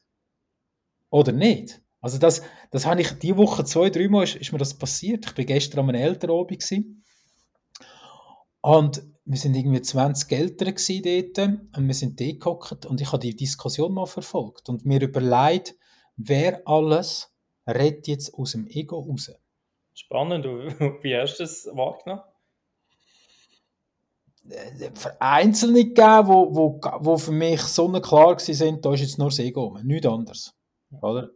oder nicht? Also das, das habe ich die Woche zwei, dreimal ist, ist mir das passiert. Ich bin gestern an einem Elternabend und wir sind irgendwie 20 Eltern dort und wir sind dort und ich habe die Diskussion mal verfolgt und mir überlegt, wer alles redet jetzt aus dem Ego raus. Spannend, [laughs] wie hast du das wahrgenommen? Äh, Einzelne gegeben, wo, wo, wo für mich so klar waren, da ist jetzt nur das Ego, nichts anderes. Oder?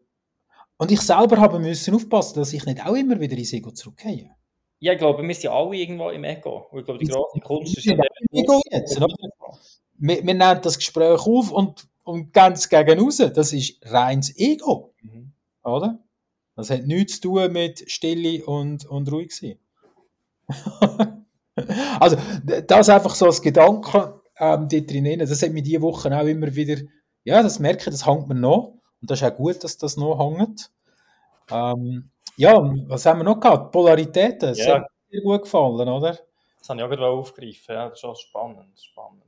Und ich selber habe müssen aufpassen, dass ich nicht auch immer wieder ins Ego zurückgehe. Ja, ich glaube, wir sind alle irgendwo im Ego. ich glaube, die große Kunst ist ja Ego jetzt. Wir, wir nehmen das Gespräch auf und, und ganz gegen raus. Das ist reines Ego. Mhm. Oder? Das hat nichts zu tun mit Stille und, und ruhig sein. [laughs] also, das einfach so als Gedanke ähm, dort drin. Das hat mich diese Woche auch immer wieder, ja, das merke ich, das hängt mir noch. Und das ist auch gut, dass das noch hängt. Ähm, ja, was haben wir noch gehabt? Polaritäten. Das Ja. hat mir gut gefallen, oder? Das habe ich auch gerade aufgegriffen. Ja, das ist schon spannend. spannend.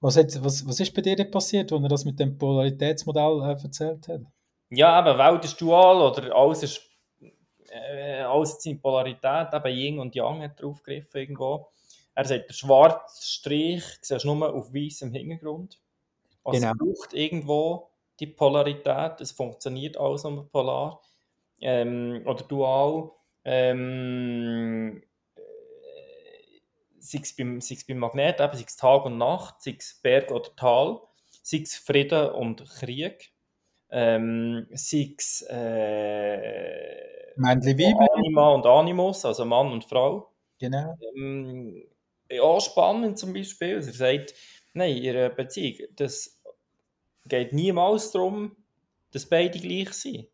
Was, hat, was, was ist bei dir passiert, als er das mit dem Polaritätsmodell äh, erzählt hat? Ja, eben, Welt ist dual oder alles ist äh, alles seine Polarität, eben Yin und Yang hat er aufgegriffen irgendwo. Er sagt, der schwarze Strich siehst du nur auf weißem Hintergrund. Also Genau. es braucht irgendwo die Polarität, es funktioniert alles nur polar ähm, oder dual. Ähm, äh, sei es beim, sei es beim Magnet, eben, sei es Tag und Nacht, sei es Berg oder Tal, sei es Frieden und Krieg, ähm, sei es äh, Männli Weibli, Anima und Animus, also Mann und Frau. genau. Ähm, ja, spannend zum Beispiel. Er sagt, nein, in einer Beziehung, das geht niemals darum, dass beide gleich sind.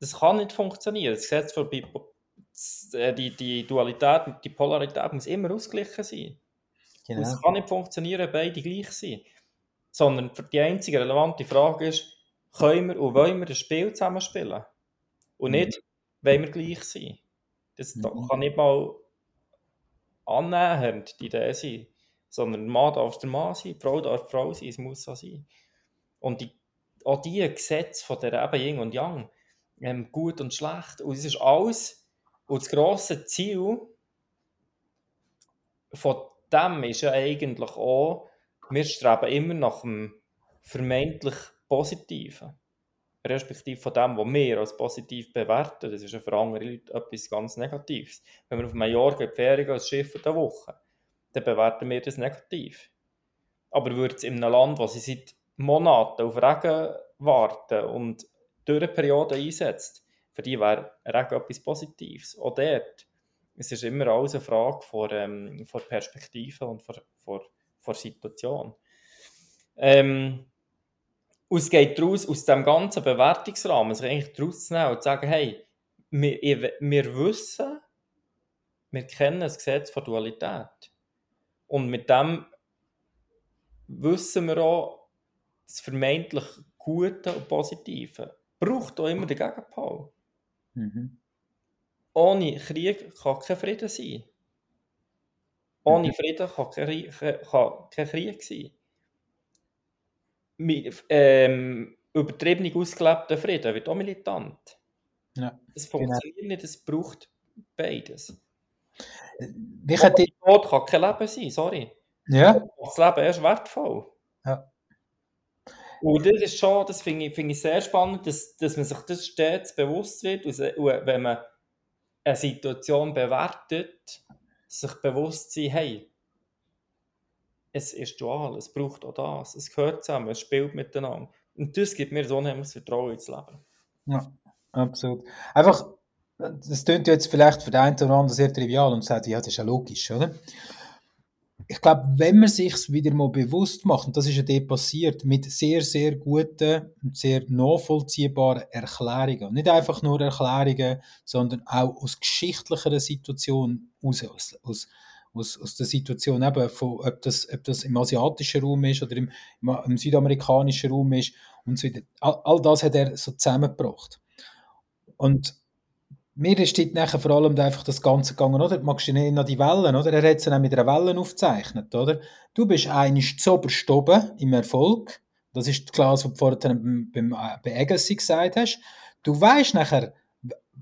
Das kann nicht funktionieren. Das Gesetz von äh, die, die Dualität, die Polarität muss immer ausgeglichen sein. Und genau. Es kann nicht funktionieren, beide gleich sind. Sondern die einzige relevante Frage ist, können wir und wollen wir ein Spiel zusammenspielen? Und Mhm. nicht, wollen wir gleich sein? Das Mhm. kann nicht mal annähernd die Idee sein. Sondern der Mann darf der Mann sein, die Frau darf die Frau sein, es muss so sein. Und die, auch diese Gesetze von der eben Yin und Yang, ähm, gut und schlecht, und es ist alles, und das grosse Ziel von dem ist ja eigentlich auch, wir streben immer nach dem vermeintlich Positiven. Respektive von dem, was wir als positiv bewerten. Das ist ja für andere Leute etwas ganz Negatives. Wenn wir auf Mallorca in die Ferien als Schiff der Woche, dann bewerten wir das negativ. Aber würde es in einem Land, wo sie seit Monaten auf Regen warten und Dürreperioden einsetzt, für die wäre Regen etwas Positives. Auch dort. Es ist immer alles eine Frage von, ähm, von Perspektive und von, von, von Situation. Ähm, und es geht daraus, aus dem ganzen Bewertungsrahmen, sich eigentlich daraus zu nehmen und zu sagen, hey, wir, wir wissen, wir kennen das Gesetz von Dualität. Und mit dem wissen wir auch, das vermeintlich Gute und Positive braucht auch immer den Gegenpol. Mhm. Ohne Krieg kann kein Frieden sein. Ohne Mhm. Frieden kann kein, kann kein Krieg sein. Ähm, übertrieben ausgelebter Frieden wird auch militant. Ja, genau. funktioniert nicht, es braucht beides. Ich hätte, Tod kann kein Leben sein, sorry. ja, Das Leben ist wertvoll. Ja. Und das ist schon, das finde ich, finde ich sehr spannend, dass, dass man sich das stets bewusst wird. Und wenn man eine Situation bewertet, sich bewusst sein, hey, es ist dual, es braucht auch das, es gehört zusammen, es spielt miteinander. Und das gibt mir so ein Vertrauen ins Leben. ja, absolut. Einfach, das klingt jetzt vielleicht für den einen oder anderen sehr trivial und sagt, ja, das ist ja logisch, oder? Ich glaube, wenn man sich wieder mal bewusst macht, und das ist ja dort passiert, mit sehr, sehr guten und sehr nachvollziehbaren Erklärungen. Und nicht einfach nur Erklärungen, sondern auch aus geschichtlicher Situation raus, aus, aus, aus, aus der Situation eben, von, ob, das, ob das im asiatischen Raum ist oder im, im, im südamerikanischen Raum ist und so. All, all das hat er so zusammengebracht. Und mir ist dort nachher vor allem einfach das Ganze gegangen, oder? Du magst dich nicht an die Wellen, oder? Er hat es dann mit einer Welle aufgezeichnet, oder? Du bist eigentlich zoberst oben im Erfolg. Das ist klar, was du vorhin beim, beim, äh, bei Agassi gesagt hast. Du weißt nachher,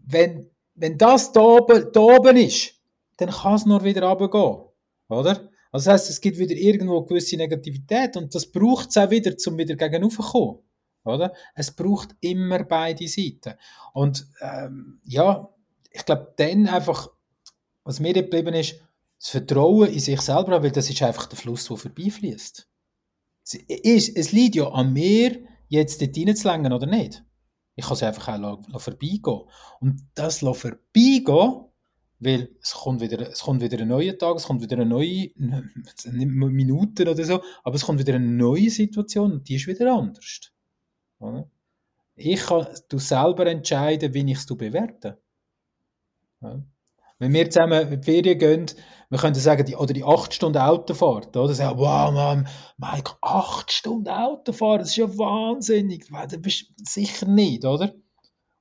wenn, wenn das da oben, da oben ist, dann kann es nur wieder runtergehen, oder? Also das heisst, es gibt wieder irgendwo gewisse Negativität und das braucht es auch wieder, um wieder gegen zu kommen. Oder? Es braucht immer beide Seiten. Und ähm, ja, ich glaube, dann einfach, was mir geblieben ist, das Vertrauen in sich selber, weil das ist einfach der Fluss, der vorbeifließt. Es, ist, es liegt ja an mir, jetzt dort reinzulängen oder nicht. Ich kann es einfach auch vorbeigehen. Und das vorbeigehen, weil es kommt, wieder, es kommt wieder ein neuer Tag, es kommt wieder eine neue, [laughs] nicht Minuten oder so, aber es kommt wieder eine neue Situation und die ist wieder anders. Ich kann du selber entscheiden, wie ich es bewerte. Wenn wir zusammen in die Ferien gehen, wir können sagen, die, oder die 8 Stunden Autofahrt, oder? Sagen, wow, Mann, Mike, 8 Stunden Autofahrt, das ist ja wahnsinnig. Du bist sicher nicht, oder?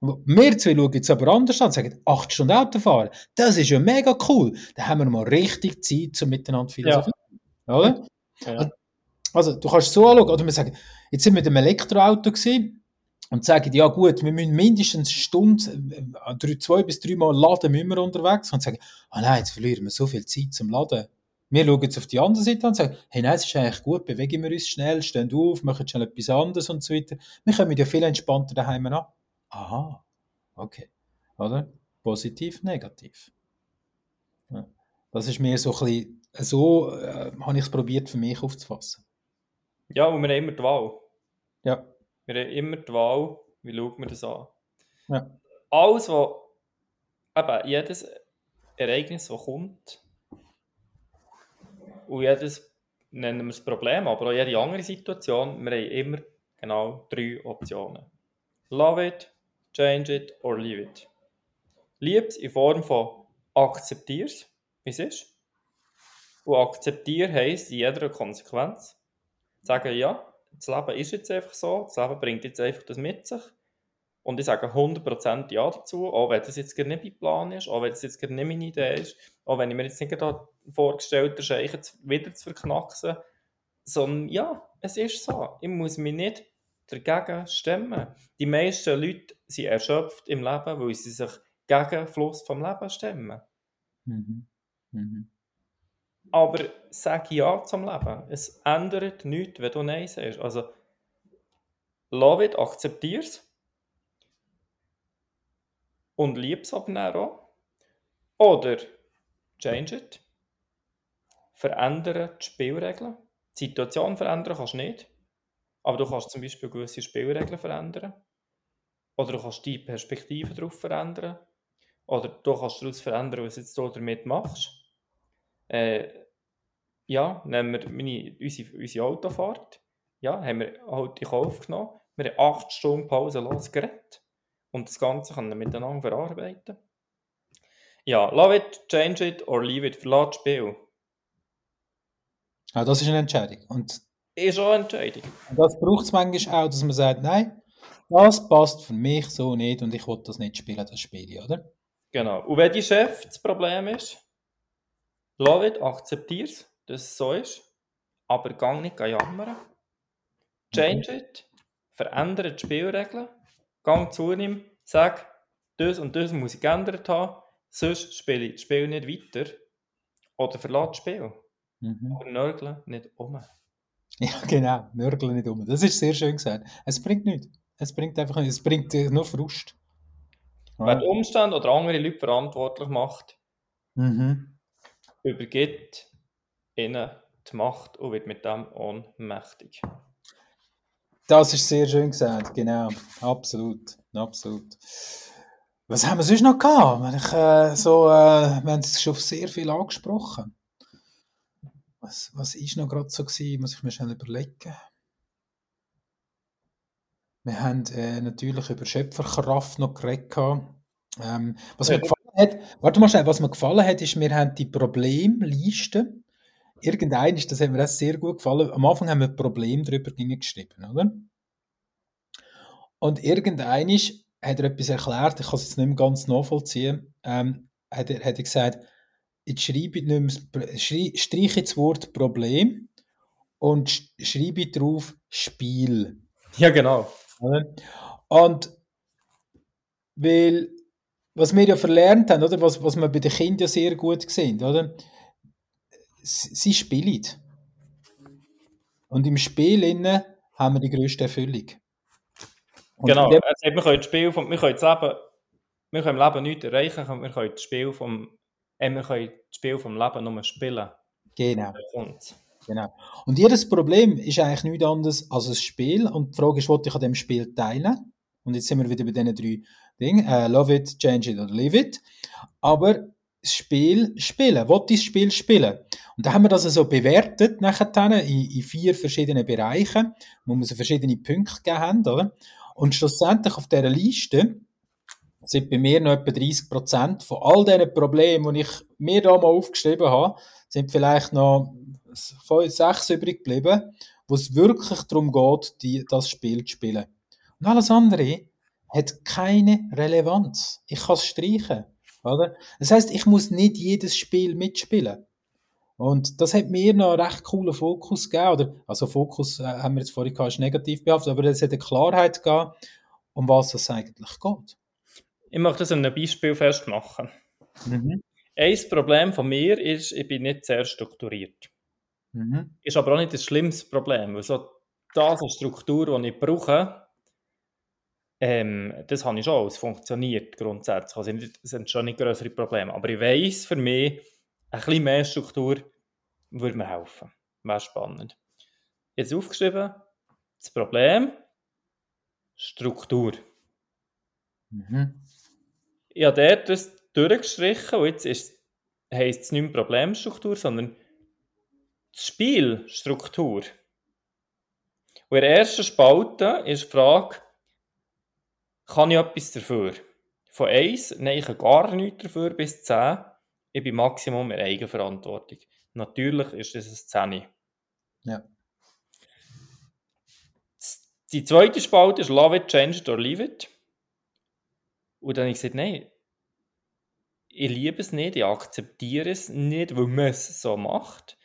Wir zwei schauen jetzt aber anders an und sagen, 8 Stunden Autofahren, das ist ja mega cool. Da haben wir mal richtig Zeit, um miteinander philosophieren. Ja. Oder? Ja. Also, du kannst so anschauen, oder wir sagen, jetzt sind wir mit dem Elektroauto gewesen, und sagen, ja gut, wir müssen mindestens eine Stunde, äh, zwei bis drei Mal laden müssen wir unterwegs und sagen, ah oh nein, jetzt verlieren wir so viel Zeit zum Laden. Wir schauen jetzt auf die andere Seite und sagen, hey nein, es ist eigentlich gut, bewegen wir uns schnell, stehen auf, machen schnell etwas anderes und so weiter. Wir kommen ja viel entspannter daheim an. Aha, okay. Oder? Positiv, negativ. Ja. Das ist mir so ein bisschen, so äh, habe ich es probiert für mich aufzufassen. Ja, und wir haben immer die Wahl. Ja. Wir haben immer die Wahl, wie schaut man das an. Ja. Alles, was, eben, jedes Ereignis, das kommt, und jedes, nennen wir es Problem, aber auch jede andere Situation, wir haben immer genau drei Optionen. Love it, change it or leave it. Lieb's in Form von akzeptier's, wie es ist. Und akzeptieren heisst in jeder Konsequenz sagen, ja, das Leben ist jetzt einfach so, das Leben bringt jetzt einfach das mit sich. Und ich sage 100% Ja dazu, auch wenn das jetzt gar nicht mein Plan ist, auch wenn das jetzt gar nicht meine Idee ist, auch wenn ich mir jetzt nicht vorgestellt habe, Scheich jetzt wieder zu verknacksen, sondern ja, es ist so. Ich muss mich nicht dagegen stemmen. Die meisten Leute sind erschöpft im Leben, weil sie sich gegen den Fluss vom Leben stemmen. Mhm. Mhm. Aber sag Ja zum Leben. Es ändert nichts, wenn du Nein sagst. Also, love it, akzeptiere es. Und lieb es aber auch. Oder change it. Verändere die Spielregeln. Die Situation verändern kannst du nicht. Aber du kannst zum Beispiel gewisse Spielregeln verändern. Oder du kannst die Perspektive darauf verändern. Oder du kannst daraus verändern, was jetzt du damit machst. Äh, ja, nehmen wir meine, unsere, unsere Autofahrt. Ja, haben wir halt in Kauf genommen. Wir haben acht Stunden Pause los geredet. Und das Ganze können wir miteinander verarbeiten. Ja, love it, change it or leave it, verlass das Spiel. Ja, das ist eine Entscheidung. Und ist auch eine Entscheidung. Und das braucht es manchmal auch, dass man sagt, nein, das passt für mich so nicht und ich will das nicht spielen, das Spiel, oder? Genau. Und wenn die Chef das Problem ist, love it, akzeptiere es, dass es so ist, aber gang nicht jammern. Change it, verändere die Spielregeln, gang zu ihm, sag, das und das muss ich geändert haben, sonst spiele ich das Spiel nicht weiter oder verlasse das Spiel. Mhm. Aber nörgeln nicht um. [laughs] Ja, genau, nörgeln nicht um. Das ist sehr schön gesagt. Es bringt nichts. Es bringt einfach nichts. Es bringt nur Frust. Wenn Umstände oder andere Leute verantwortlich macht, mhm. übergibt ihnen die Macht und wird mit dem ohnmächtig. Das ist sehr schön gesagt, genau. Absolut, absolut. Was haben wir sonst noch gehabt? Ich, äh, so, äh, wir haben es schon sehr viel angesprochen. Was, was ist noch gerade so gewesen? Muss ich mir schnell überlegen. Wir haben äh, natürlich über Schöpferkraft noch geredet. Ähm, was mir gefallen hat, warte mal schnell, was mir gefallen hat, ist, wir haben die Problemliste. Irgendein ist, das hat mir auch sehr gut gefallen. Am Anfang haben wir Problem drüber geschrieben, oder? Und irgendein hat er etwas erklärt, ich kann es jetzt nicht mehr ganz nachvollziehen, ähm, hat, er, hat er gesagt, jetzt schreibe nicht mehr, streiche das Wort Problem und schreibe drauf Spiel. Ja, genau. Und weil, was wir ja verlernt haben, oder, was, was wir bei den Kindern sehr gut sehen, oder, sie spielen. Und im Spiel innen haben wir die größte Erfüllung. Und genau, also wir können das Spiel vom, wir können das Leben, wir können im Leben nichts erreichen, wir können das Spiel vom, äh, wir können das Spiel vom Leben nur spielen. Genau. Genau. Und jedes Problem ist eigentlich nichts anderes als ein Spiel. Und die Frage ist, wollte ich an dem Spiel teilen? Und jetzt sind wir wieder bei diesen drei Dingen. Äh, love it, change it oder leave it. Aber das Spiel spielen. Wollte das Spiel spielen? Und da haben wir das so bewertet nachher in, in vier verschiedenen Bereichen, wo wir so verschiedene Punkte gegeben haben, oder? Und schlussendlich auf dieser Liste sind bei mir noch etwa 30 Prozent von all diesen Problemen, die ich mir da mal aufgeschrieben habe, sind vielleicht noch fünf, sechs übrig geblieben, wo es wirklich darum geht, die, das Spiel zu spielen. Und alles andere hat keine Relevanz. Ich kann es streichen. Oder? Das heißt, ich muss nicht jedes Spiel mitspielen. Und das hat mir noch einen recht coolen Fokus gegeben. Oder, also Fokus äh, haben wir jetzt vorhin gehabt, ist negativ behaftet, aber es hat eine Klarheit gegeben, um was es eigentlich geht. Ich möchte das an einem Beispiel festmachen. Mhm. Ein Problem von mir ist, ich bin nicht sehr strukturiert. Mhm. Ist aber auch nicht das schlimmste Problem, weil so das Struktur, die ich brauche, ähm, das habe ich schon, es funktioniert grundsätzlich. Also es sind schon nicht größere Probleme. Aber ich weiss, für mich, ein bisschen mehr Struktur würde mir helfen. Wäre spannend. Jetzt aufgeschrieben, das Problem, Struktur. Mhm. Ich habe dort das durchgestrichen und jetzt ist, heisst es nicht mehr Problemstruktur, sondern das Spielstruktur. Und in der ersten Spalte ist die Frage, kann ich etwas dafür? Von 1, nein, ich kann gar nichts dafür, bis 10, ich bin Maximum in Eigenverantwortung. Natürlich ist das ein 10. Ja. Die zweite Spalte ist Love it, change it or leave it. Und dann habe ich gesagt, nein, ich liebe es nicht, ich akzeptiere es nicht, weil man es so macht.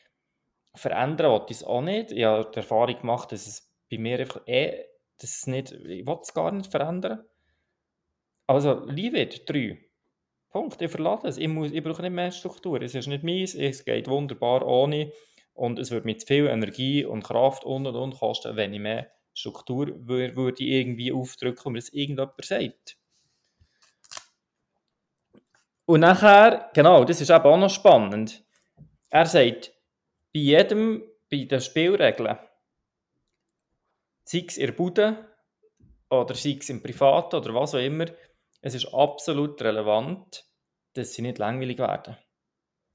Verändern wollte ich es auch nicht. Ich habe die Erfahrung gemacht, dass es bei mir einfach eh, dass es nicht, ich will es gar nicht verändern. Also, leave it, drei. Punkt, ich verlasse es. Ich, muss, ich brauche nicht mehr Struktur. Es ist nicht meins, es geht wunderbar ohne. Und es würde mit viel Energie und Kraft und und und kosten, wenn ich mehr Struktur würde irgendwie aufdrücken und mir das irgendjemand sagt. Und nachher, genau, das ist eben auch noch spannend. Er sagt, bei jedem, bei den Spielregeln, sei es in der Bude oder sei es im Privaten oder was auch immer, es ist absolut relevant, dass sie nicht langweilig werden.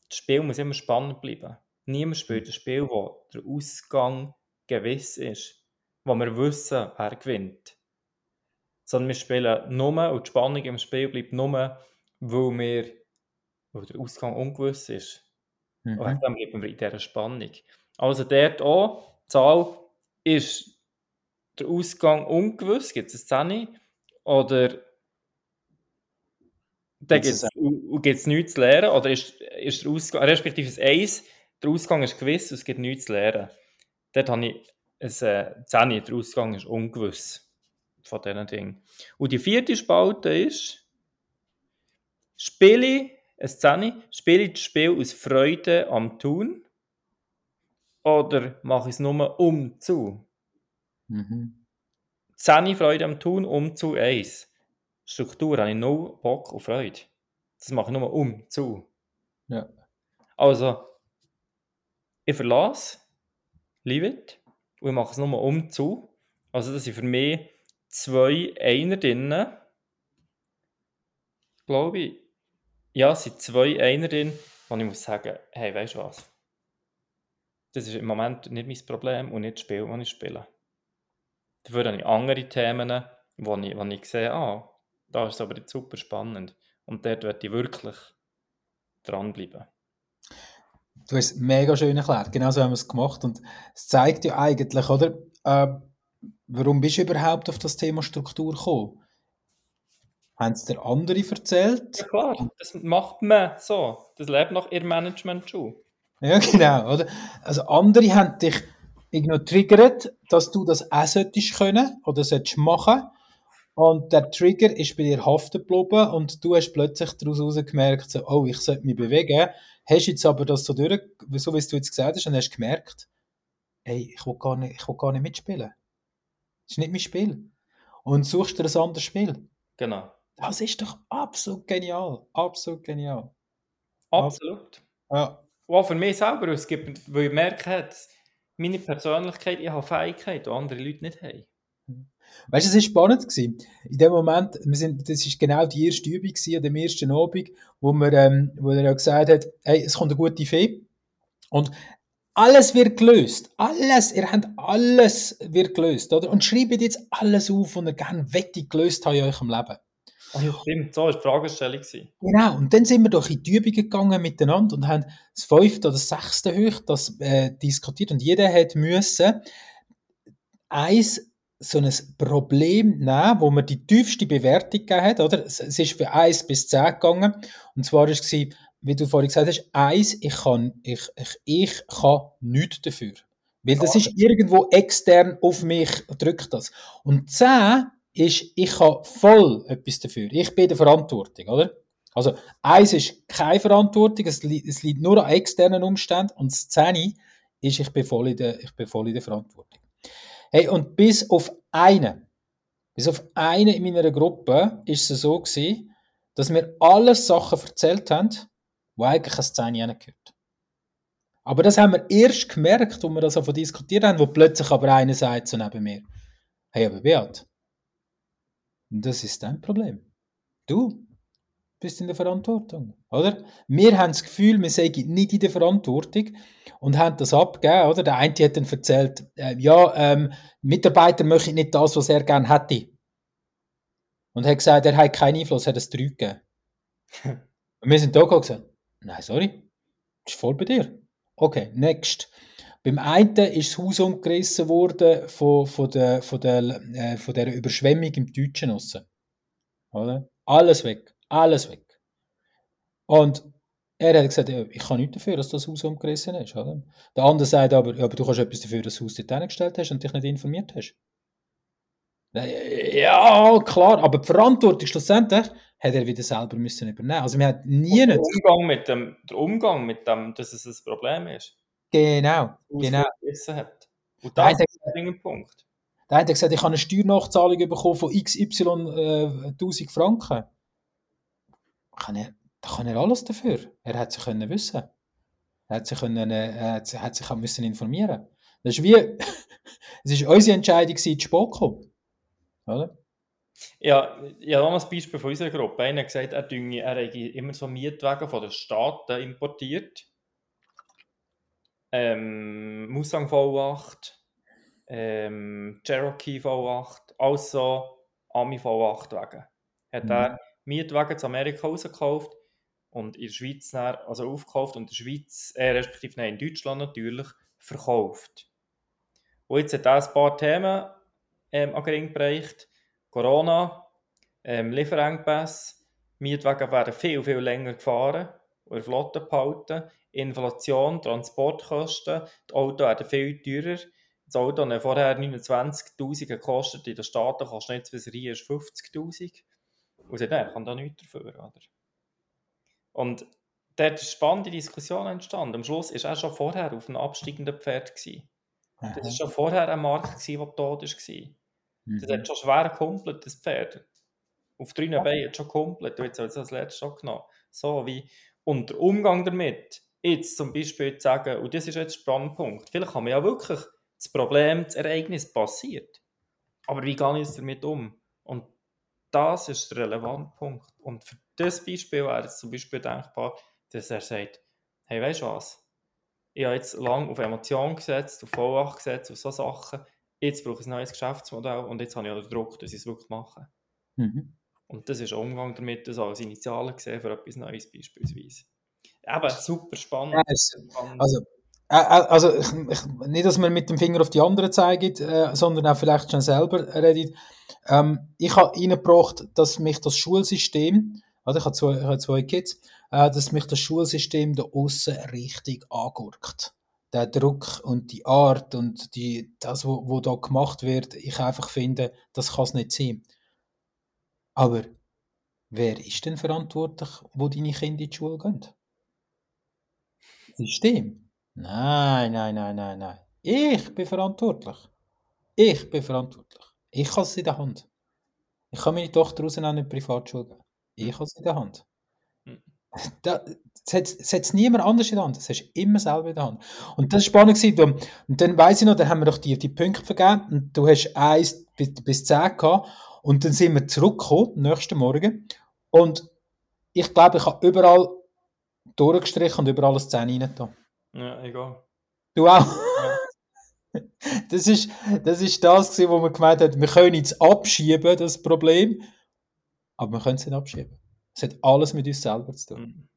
Das Spiel muss immer spannend bleiben. Niemand spielt ein Spiel, wo der Ausgang gewiss ist, wo wir wissen, wer gewinnt. Sondern wir spielen nur, und die Spannung im Spiel bleibt nur, weil, wir, weil der Ausgang ungewiss ist. Mhm. Und dann bleiben wir in dieser Spannung. Also dort auch, die Zahl ist der Ausgang ungewiss, gibt es eine 10 oder dann gibt es nichts zu lernen, oder ist, ist der Ausgang, respektive das Eis, der Ausgang ist gewiss, es gibt nichts zu lernen. Dort habe ich ein äh, 10, der Ausgang ist ungewiss von diesen Dingen. Und die vierte Spalte ist, spiele eine Szene, spiele ich das Spiel aus Freude am Tun oder mache ich es nur um zu? Mhm. Szene Freude am Tun, um zu eins. Struktur habe ich null Bock und Freude. Das mache ich nur um zu. Ja. Also, ich verlasse, leave it, und ich mache es nur um zu. Also, das sind für mich zwei Einer drin. Glaube ich. Ja, es sind zwei Einer drin, wo ich muss sagen, hey, weißt du was? Das ist im Moment nicht mein Problem und nicht das Spiel, das ich spiele. Dafür habe ich andere Themen, wo ich, wo ich sehe, ah, da ist es aber super spannend. Und dort werde ich wirklich dranbleiben. Du hast es mega schön erklärt. Genau so haben wir es gemacht. Und es zeigt ja eigentlich, oder? Äh, warum bist du überhaupt auf das Thema Struktur gekommen? Haben es dir andere erzählt? Ja klar, das macht man so. Das lebt nach ihr Management schon. Ja, genau. Oder? Also andere haben dich irgendwie triggert, dass du das auch solltest können oder solltest machen und der Trigger ist bei dir haften geblieben und du hast plötzlich daraus gemerkt, so, oh, ich sollte mich bewegen. Hast jetzt aber das so durch, so wie du jetzt gesagt hast, und hast gemerkt, hey, ich will gar nicht, ich will gar nicht mitspielen. Das ist nicht mein Spiel. Und suchst dir ein anderes Spiel. Genau. Das ist doch absolut genial. Absolut genial. Absolut. Ja. Auch für mich selber, es gibt, weil ich merke, meine Persönlichkeit, ich habe Fähigkeiten, die andere Leute nicht haben. Weißt du, es war spannend. Gewesen. In dem Moment, wir sind, das war genau die erste Übung gewesen, an dem ersten Abend, wo, wir, ähm, wo er ja gesagt hat, hey, es kommt eine gute Fee. Und alles wird gelöst. Alles, ihr habt alles wird gelöst, oder? Und schreibt jetzt alles auf, was ihr gerne wette gelöst habt in eurem Leben. Ja, stimmt, so war die Fragestellung. Genau, und dann sind wir doch in die Übungen gegangen miteinander und haben das fünfte oder sechste Hoch das äh, diskutiert und jeder hat müssen eins so ein Problem nehmen, wo man die tiefste Bewertung gegeben hat, oder? Es es ist für 1 bis 10 gegangen und zwar war es, wie du vorhin gesagt hast, 1, ich kann, ich, ich, ich kann nichts dafür. Weil das ist irgendwo extern auf mich, drückt das. Und 10 ist, ich habe voll etwas dafür. Ich bin der Verantwortung, oder? Also, 1 ist keine Verantwortung, es, li es liegt nur an externen Umständen und das 10 ist, ich bin voll in der, ich bin voll in der Verantwortung. Hey, und bis auf einen, bis auf einen in meiner Gruppe ist es so gewesen, dass wir alle Sachen erzählt haben, die eigentlich als Szene gehört. Aber das haben wir erst gemerkt, als wir das davon diskutiert haben, wo plötzlich aber einer sagt so neben mir, hey, aber Beat, das ist dein Problem. Du bist in der Verantwortung, oder? Wir haben das Gefühl, wir seien nicht in der Verantwortung und haben das abgegeben, oder? Der eine hat dann erzählt, äh, ja, ähm, Mitarbeiter möchten nicht das, was er gerne hätte. Und hat gesagt, er hat keinen Einfluss, er hat es drei gegeben. [laughs] und wir sind da und gesagt, nein, sorry, ist voll bei dir. Okay, next. Beim einen ist das Haus umgerissen worden von, von, der, von, der, äh, von der Überschwemmung im Deutschen aussen. Oder? Alles weg. Alles weg. Und er hat gesagt, ich kann nichts dafür, dass das Haus umgerissen ist. Oder? Der andere sagt aber, aber du kannst etwas dafür, dass du das Haus dort hingestellt hast und dich nicht informiert hast. Ja, klar, aber die Verantwortung schlussendlich hat er wieder selber müssen übernehmen. Also wir hat nie Der. Umgang mit dem, der Umgang mit dem, dass es ein Problem ist. Genau, genau. Und Der das ist ein Punkt. der eine hat gesagt, ich habe eine Steuernachzahlung bekommen von XY äh, 1000 Franken. Kann er, da kann er alles dafür. Er hat sich können wissen. Er hat sich, können, äh, er hat, sich- hat sich auch müssen informieren. Das ist wie, [laughs] es ist unsere Entscheidung, zu kommen. Oder? Ja, ich habe noch ein Beispiel von unserer Gruppe. Einer hat gesagt, er, dünge, er hätte immer so Mietwagen von den Staaten importiert. Ähm, Mustang V8, ähm, Cherokee V8, alles so Ami V8 Wagen. Hat Mhm. er Mietwagen zu Amerika rausgekauft und in der Schweiz dann, also aufgekauft und in der Schweiz, äh, respektive nein, in Deutschland natürlich, verkauft. Und jetzt hat er ein paar Themen ähm, an den Ring gebracht. Corona, ähm, Lieferengpässe, Mietwagen werden viel, viel länger gefahren der Flotte behalten. Inflation, Transportkosten, die Autos werden viel teurer. Das Auto hat vorher 29'000 gekostet, in den Staaten kostet jetzt, bis er hier ist, 50'000. Und sagt, nein, er kann da nichts dafür, oder? Und dort ist eine spannende Diskussion entstanden. Am Schluss war er schon vorher auf einem absteigenden Pferd. Gewesen. Das war schon vorher ein Markt, gewesen, der tot war. Das Mhm. hat schon schwer komplett, das Pferd. Auf drei Beinen hat schon komplett. Du hast jetzt das letzte schon genommen. So wie. Und der Umgang damit, jetzt zum Beispiel zu sagen, und das ist jetzt Spannpunkt, vielleicht haben wir ja wirklich das Problem, das Ereignis passiert. Aber wie gehe ich damit um? Und das ist der relevante Punkt. Und für das Beispiel wäre es zum Beispiel denkbar, dass er sagt, hey, weißt du was? Ich habe jetzt lange auf Emotionen gesetzt, auf V8 gesetzt, auf so Sachen. Jetzt brauche ich ein neues Geschäftsmodell und jetzt habe ich auch den Druck, dass ich es wirklich mache. Mhm. Und das ist Umgang damit, das als Initialen gesehen für etwas Neues beispielsweise. Eben, super spannend. Ja, spannend. Also, äh, äh, also ich, ich, nicht, dass man mit dem Finger auf die anderen zeigt, äh, sondern auch vielleicht schon selber redet. Ähm, ich habe reingebracht, dass mich das Schulsystem, also ich habe zwei, ich habe zwei Kids, äh, dass mich das Schulsystem da außen richtig angurkt. Der Druck und die Art und die, das, was wo da gemacht wird, ich einfach finde, das kann es nicht sein. Aber wer ist denn verantwortlich, wo deine Kinder in die Schule gehen? Das System? Nein, nein, nein, nein, nein. Ich bin verantwortlich. Ich bin verantwortlich. Ich habe es in der Hand. Ich kann meine Tochter raus an eine Privatschule geben. Ich habe es in der Hand. Mhm. [laughs] Da, das hat hat's niemand anders in der Hand. Das hast du immer selber in der Hand. Und das war spannend. gewesen, Und dann weiss ich noch, dann haben wir doch die, die Punkte vergeben und du hast 1 bis, bis 10 gehabt. Und dann sind wir zurückgekommen, am nächsten Morgen. Und ich glaube, ich habe überall durchgestrichen und überall ein 10 rein da. ja, egal. Du auch? [laughs] Das ist, das ist das, gewesen, wo man gemeint hat, wir können es abschieben, das Problem, aber wir können es nicht abschieben. Es hat alles mit uns selber zu tun.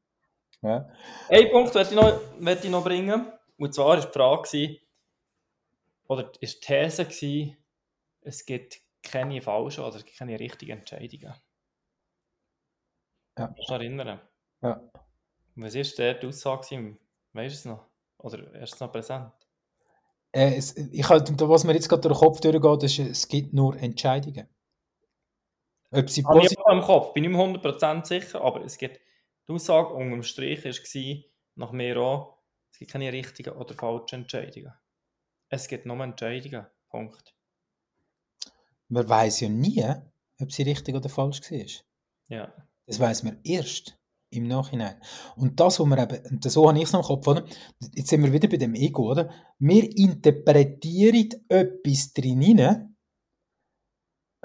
Mhm. Ja. Ein Punkt möchte ich noch, möchte ich noch bringen. Und zwar war die Frage, oder ist die These, gewesen, es gibt keine falschen oder keine richtigen Entscheidungen. Ja. Kannst du erinnern? Ja. Was war der die Aussage? Weißt du es noch? Oder ist es noch präsent? Äh, es, ich halt, was mir jetzt gerade durch den Kopf durchgeht, ist, es gibt nur Entscheidungen. Ob sie Habe ich im Kopf, bin nicht mehr 100% sicher, aber es gibt, die Aussage unter dem Strich war, nach mir auch, es gibt keine richtigen oder falschen Entscheidungen. Es gibt nur Entscheidungen. Punkt. Man weiß ja nie, ob sie richtig oder falsch war. Ja. Das weiß man erst im Nachhinein. Und das, was wir eben, und so habe ich es noch im Kopf, oder? Jetzt sind wir wieder bei dem Ego, oder? Wir interpretieren etwas drin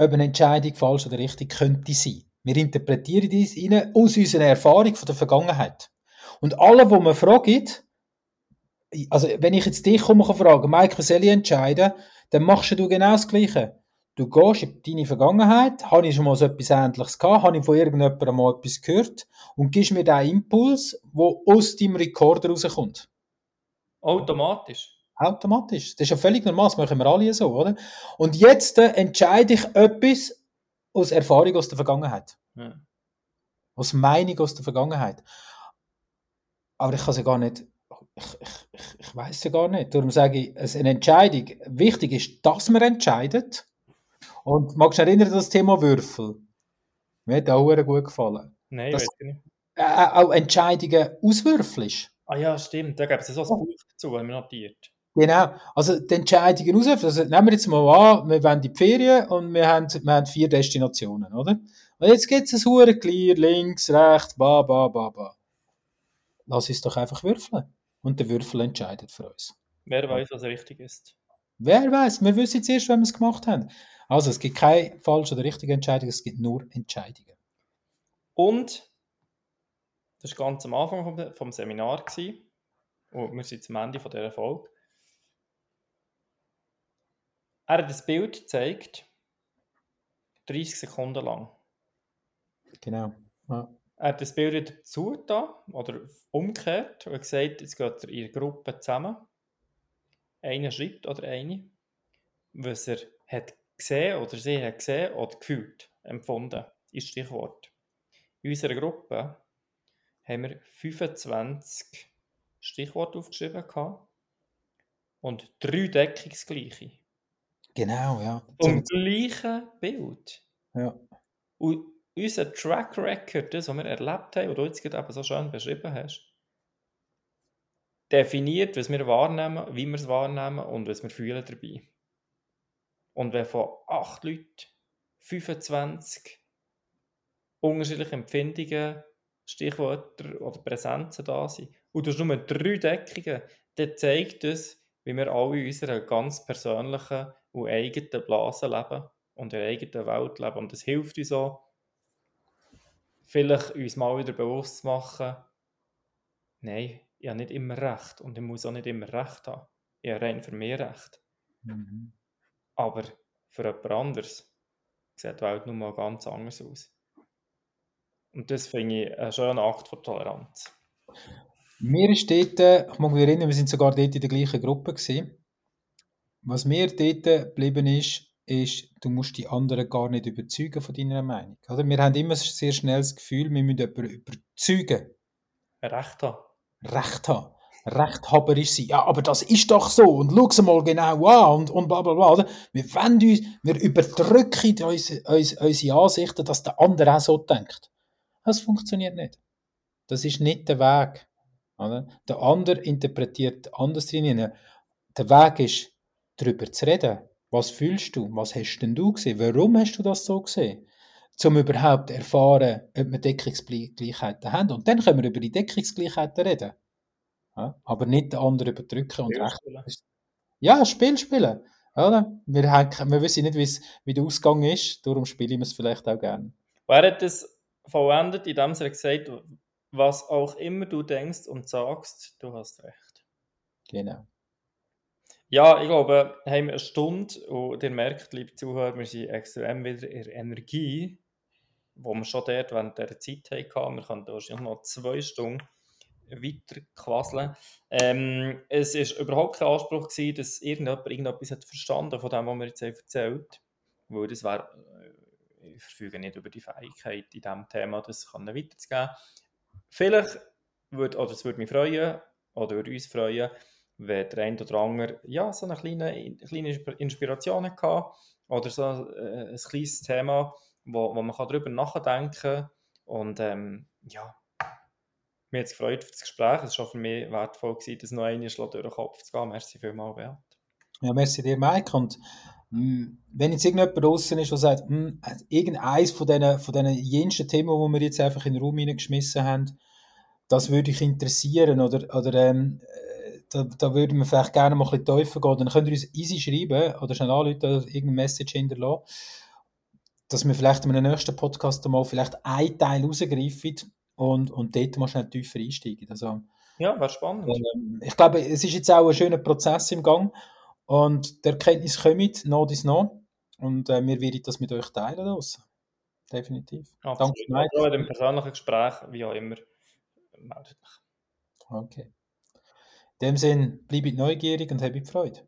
ob eine Entscheidung falsch oder richtig könnte sein. Wir interpretieren dies hinein aus unserer Erfahrung von der Vergangenheit. Und alle, wo man fragt, also wenn ich jetzt dich komme fragen, Mike, was soll ich entscheiden, dann machst du genau das Gleiche. Du gehst in deine Vergangenheit, habe ich schon mal so etwas Ähnliches gehabt, habe ich von irgendjemandem mal etwas gehört und gibst mir den Impuls, der aus deinem Rekorder rauskommt. Automatisch. Automatisch. Das ist ja völlig normal, das machen wir alle so, oder? Und jetzt äh, entscheide ich etwas aus Erfahrung aus der Vergangenheit. Ja. Aus Meinung aus der Vergangenheit. Aber ich kann sie gar nicht, ich, ich, ich, ich weiß ja gar nicht. Darum sage ich, es eine Entscheidung, wichtig ist, dass man entscheidet. Und magst du dich erinnern, das Thema Würfel? Mir hat auch gut gefallen. Nein, Das- weiß ich nicht. Äh, auch Entscheidungen auswürfelst. Ah ja, stimmt. Da gibt es so ein Buch dazu, haben wir notiert. Genau. Also die Entscheidungen auswürfeln. Also nehmen wir jetzt mal an, wir wollen in die Ferien und wir haben, wir haben vier Destinationen, oder? Und jetzt gibt es ein hure clear, links, rechts, ba, ba, ba, ba. Lass uns doch einfach würfeln. Und der Würfel entscheidet für uns. Wer weiß, was richtig ist. Wer weiß, wir wissen jetzt erst, wenn wir es gemacht haben. Also es gibt keine falsche oder richtige Entscheidung, es gibt nur Entscheidungen. Und, das war ganz am Anfang vom, vom Seminar. Gewesen, und wir sind zum Ende von dieser Folge. Er hat das Bild gezeigt, 30 Sekunden lang. Genau. Ja. Er hat das Bild wieder dazu da oder umgekehrt und gesagt, jetzt geht er in der Gruppe zusammen. Einer schreibt oder eine, was er hat gesehen oder sie hat gesehen oder gefühlt, empfunden, ist Stichwort. In unserer Gruppe haben wir 25 Stichworte aufgeschrieben gehabt und drei deckungsgleiche. Genau, ja. Vom gleichen Bild. ja. Und unser Track Record, das, was wir erlebt haben, was du jetzt gerade eben so schön beschrieben hast, definiert, was wir wahrnehmen, wie wir es wahrnehmen und was wir fühlen dabei. Und wenn von acht Leuten 25 unterschiedliche Empfindungen, Stichwörter oder Präsenzen da sind und du hast nur drei Deckungen, dann zeigt es, wie wir alle in unserer ganz persönlichen und eigenen Blase leben und in der eigenen Welt leben. Und das hilft uns auch, vielleicht uns mal wieder bewusst zu machen, nein, ich habe nicht immer recht und ich muss auch nicht immer recht haben. Ich habe rein für mich recht. Mhm. Aber für jemand anderes sieht die Welt nun mal ganz anders aus. Und das finde ich einen schönen Akt von Toleranz. Mir ist dort, äh, ich mag mich erinnern, wir sind sogar dort in der gleichen Gruppe gewesen. Was mir dort geblieben ist, ist, du musst die anderen gar nicht überzeugen von deiner Meinung. Oder? Wir haben immer sehr schnell das Gefühl, wir müssen jemanden überzeugen, Recht haben. Recht haben, rechthaberisch sein. Ja, aber das ist doch so und schau mal genau an und, und bla bla bla. Wir, uns, wir überdrücken unsere, unsere, unsere Ansichten, dass der andere auch so denkt. Das funktioniert nicht. Das ist nicht der Weg. Oder? Der andere interpretiert anders drin. Der Weg ist, darüber zu reden. Was fühlst du? Was hast denn du gesehen? Warum hast du das so gesehen? Um überhaupt erfahren, ob wir Deckungsgleichheiten haben. Und dann können wir über die Deckungsgleichheiten reden. Ja? Aber nicht den anderen überdrücken und recht. Spielen. Ja, Spiel spielen. Oder? Wir, haben, wir wissen nicht, wie der Ausgang ist, darum spielen wir es vielleicht auch gerne. Wer hat das vollendet, indem er gesagt was auch immer du denkst und sagst, du hast recht. Genau. Ja, ich glaube, haben wir eine Stunde und ihr merkt, liebe Zuhörer, wir sind extrem wieder in Energie, wo wir schon dort während dieser Zeit hatten. Wir können wahrscheinlich noch zwei Stunden weiter quasseln. Ähm, es war überhaupt kein Anspruch, gewesen, dass irgendjemand irgendetwas hat verstanden von dem, was wir jetzt erzählt. Weil das wäre, äh, ich verfüge nicht über die Fähigkeit, in diesem Thema das weiterzugeben. Vielleicht würde, oder es würde mich freuen, oder würde uns freuen, wenn der eine oder andere ja, so eine kleine, kleine Inspiration hatte oder so äh, ein kleines Thema, wo, wo man darüber nachdenken kann. Und ähm, ja, mir hat es gefreut für das Gespräch. Es war schon für mich wertvoll, gewesen, das noch einmal durch den Kopf zu gehen. Merci vielmals, Beat. Ja, merci dir, Mike. Und mh, hm, wenn jetzt irgendjemand draußen ist, der sagt, mh, hm, irgendeines von diesen, von diesen Themen, die wir jetzt einfach in den Raum hineingeschmissen haben, das würde dich interessieren oder, oder ähm, da, da würden wir vielleicht gerne mal ein bisschen gehen. Dann könnt ihr uns easy schreiben oder schnell anrufen oder irgendeine Message hinterlassen, dass wir vielleicht in einem nächsten Podcast mal vielleicht einen Teil rausgreifen und, und dort mal schnell tiefer einsteigen. Also, ja, wäre spannend. Ähm, ich glaube, es ist jetzt auch ein schöner Prozess im Gang und die Erkenntnis kommt, noch dies noch. Und äh, wir werden das mit euch teilen. Draussen. Definitiv. Absolut. Danke, Mike. In dem persönlichen Gespräch, wie auch immer, meldet Okay. In dem Sinne, bleibt neugierig und habt Freude.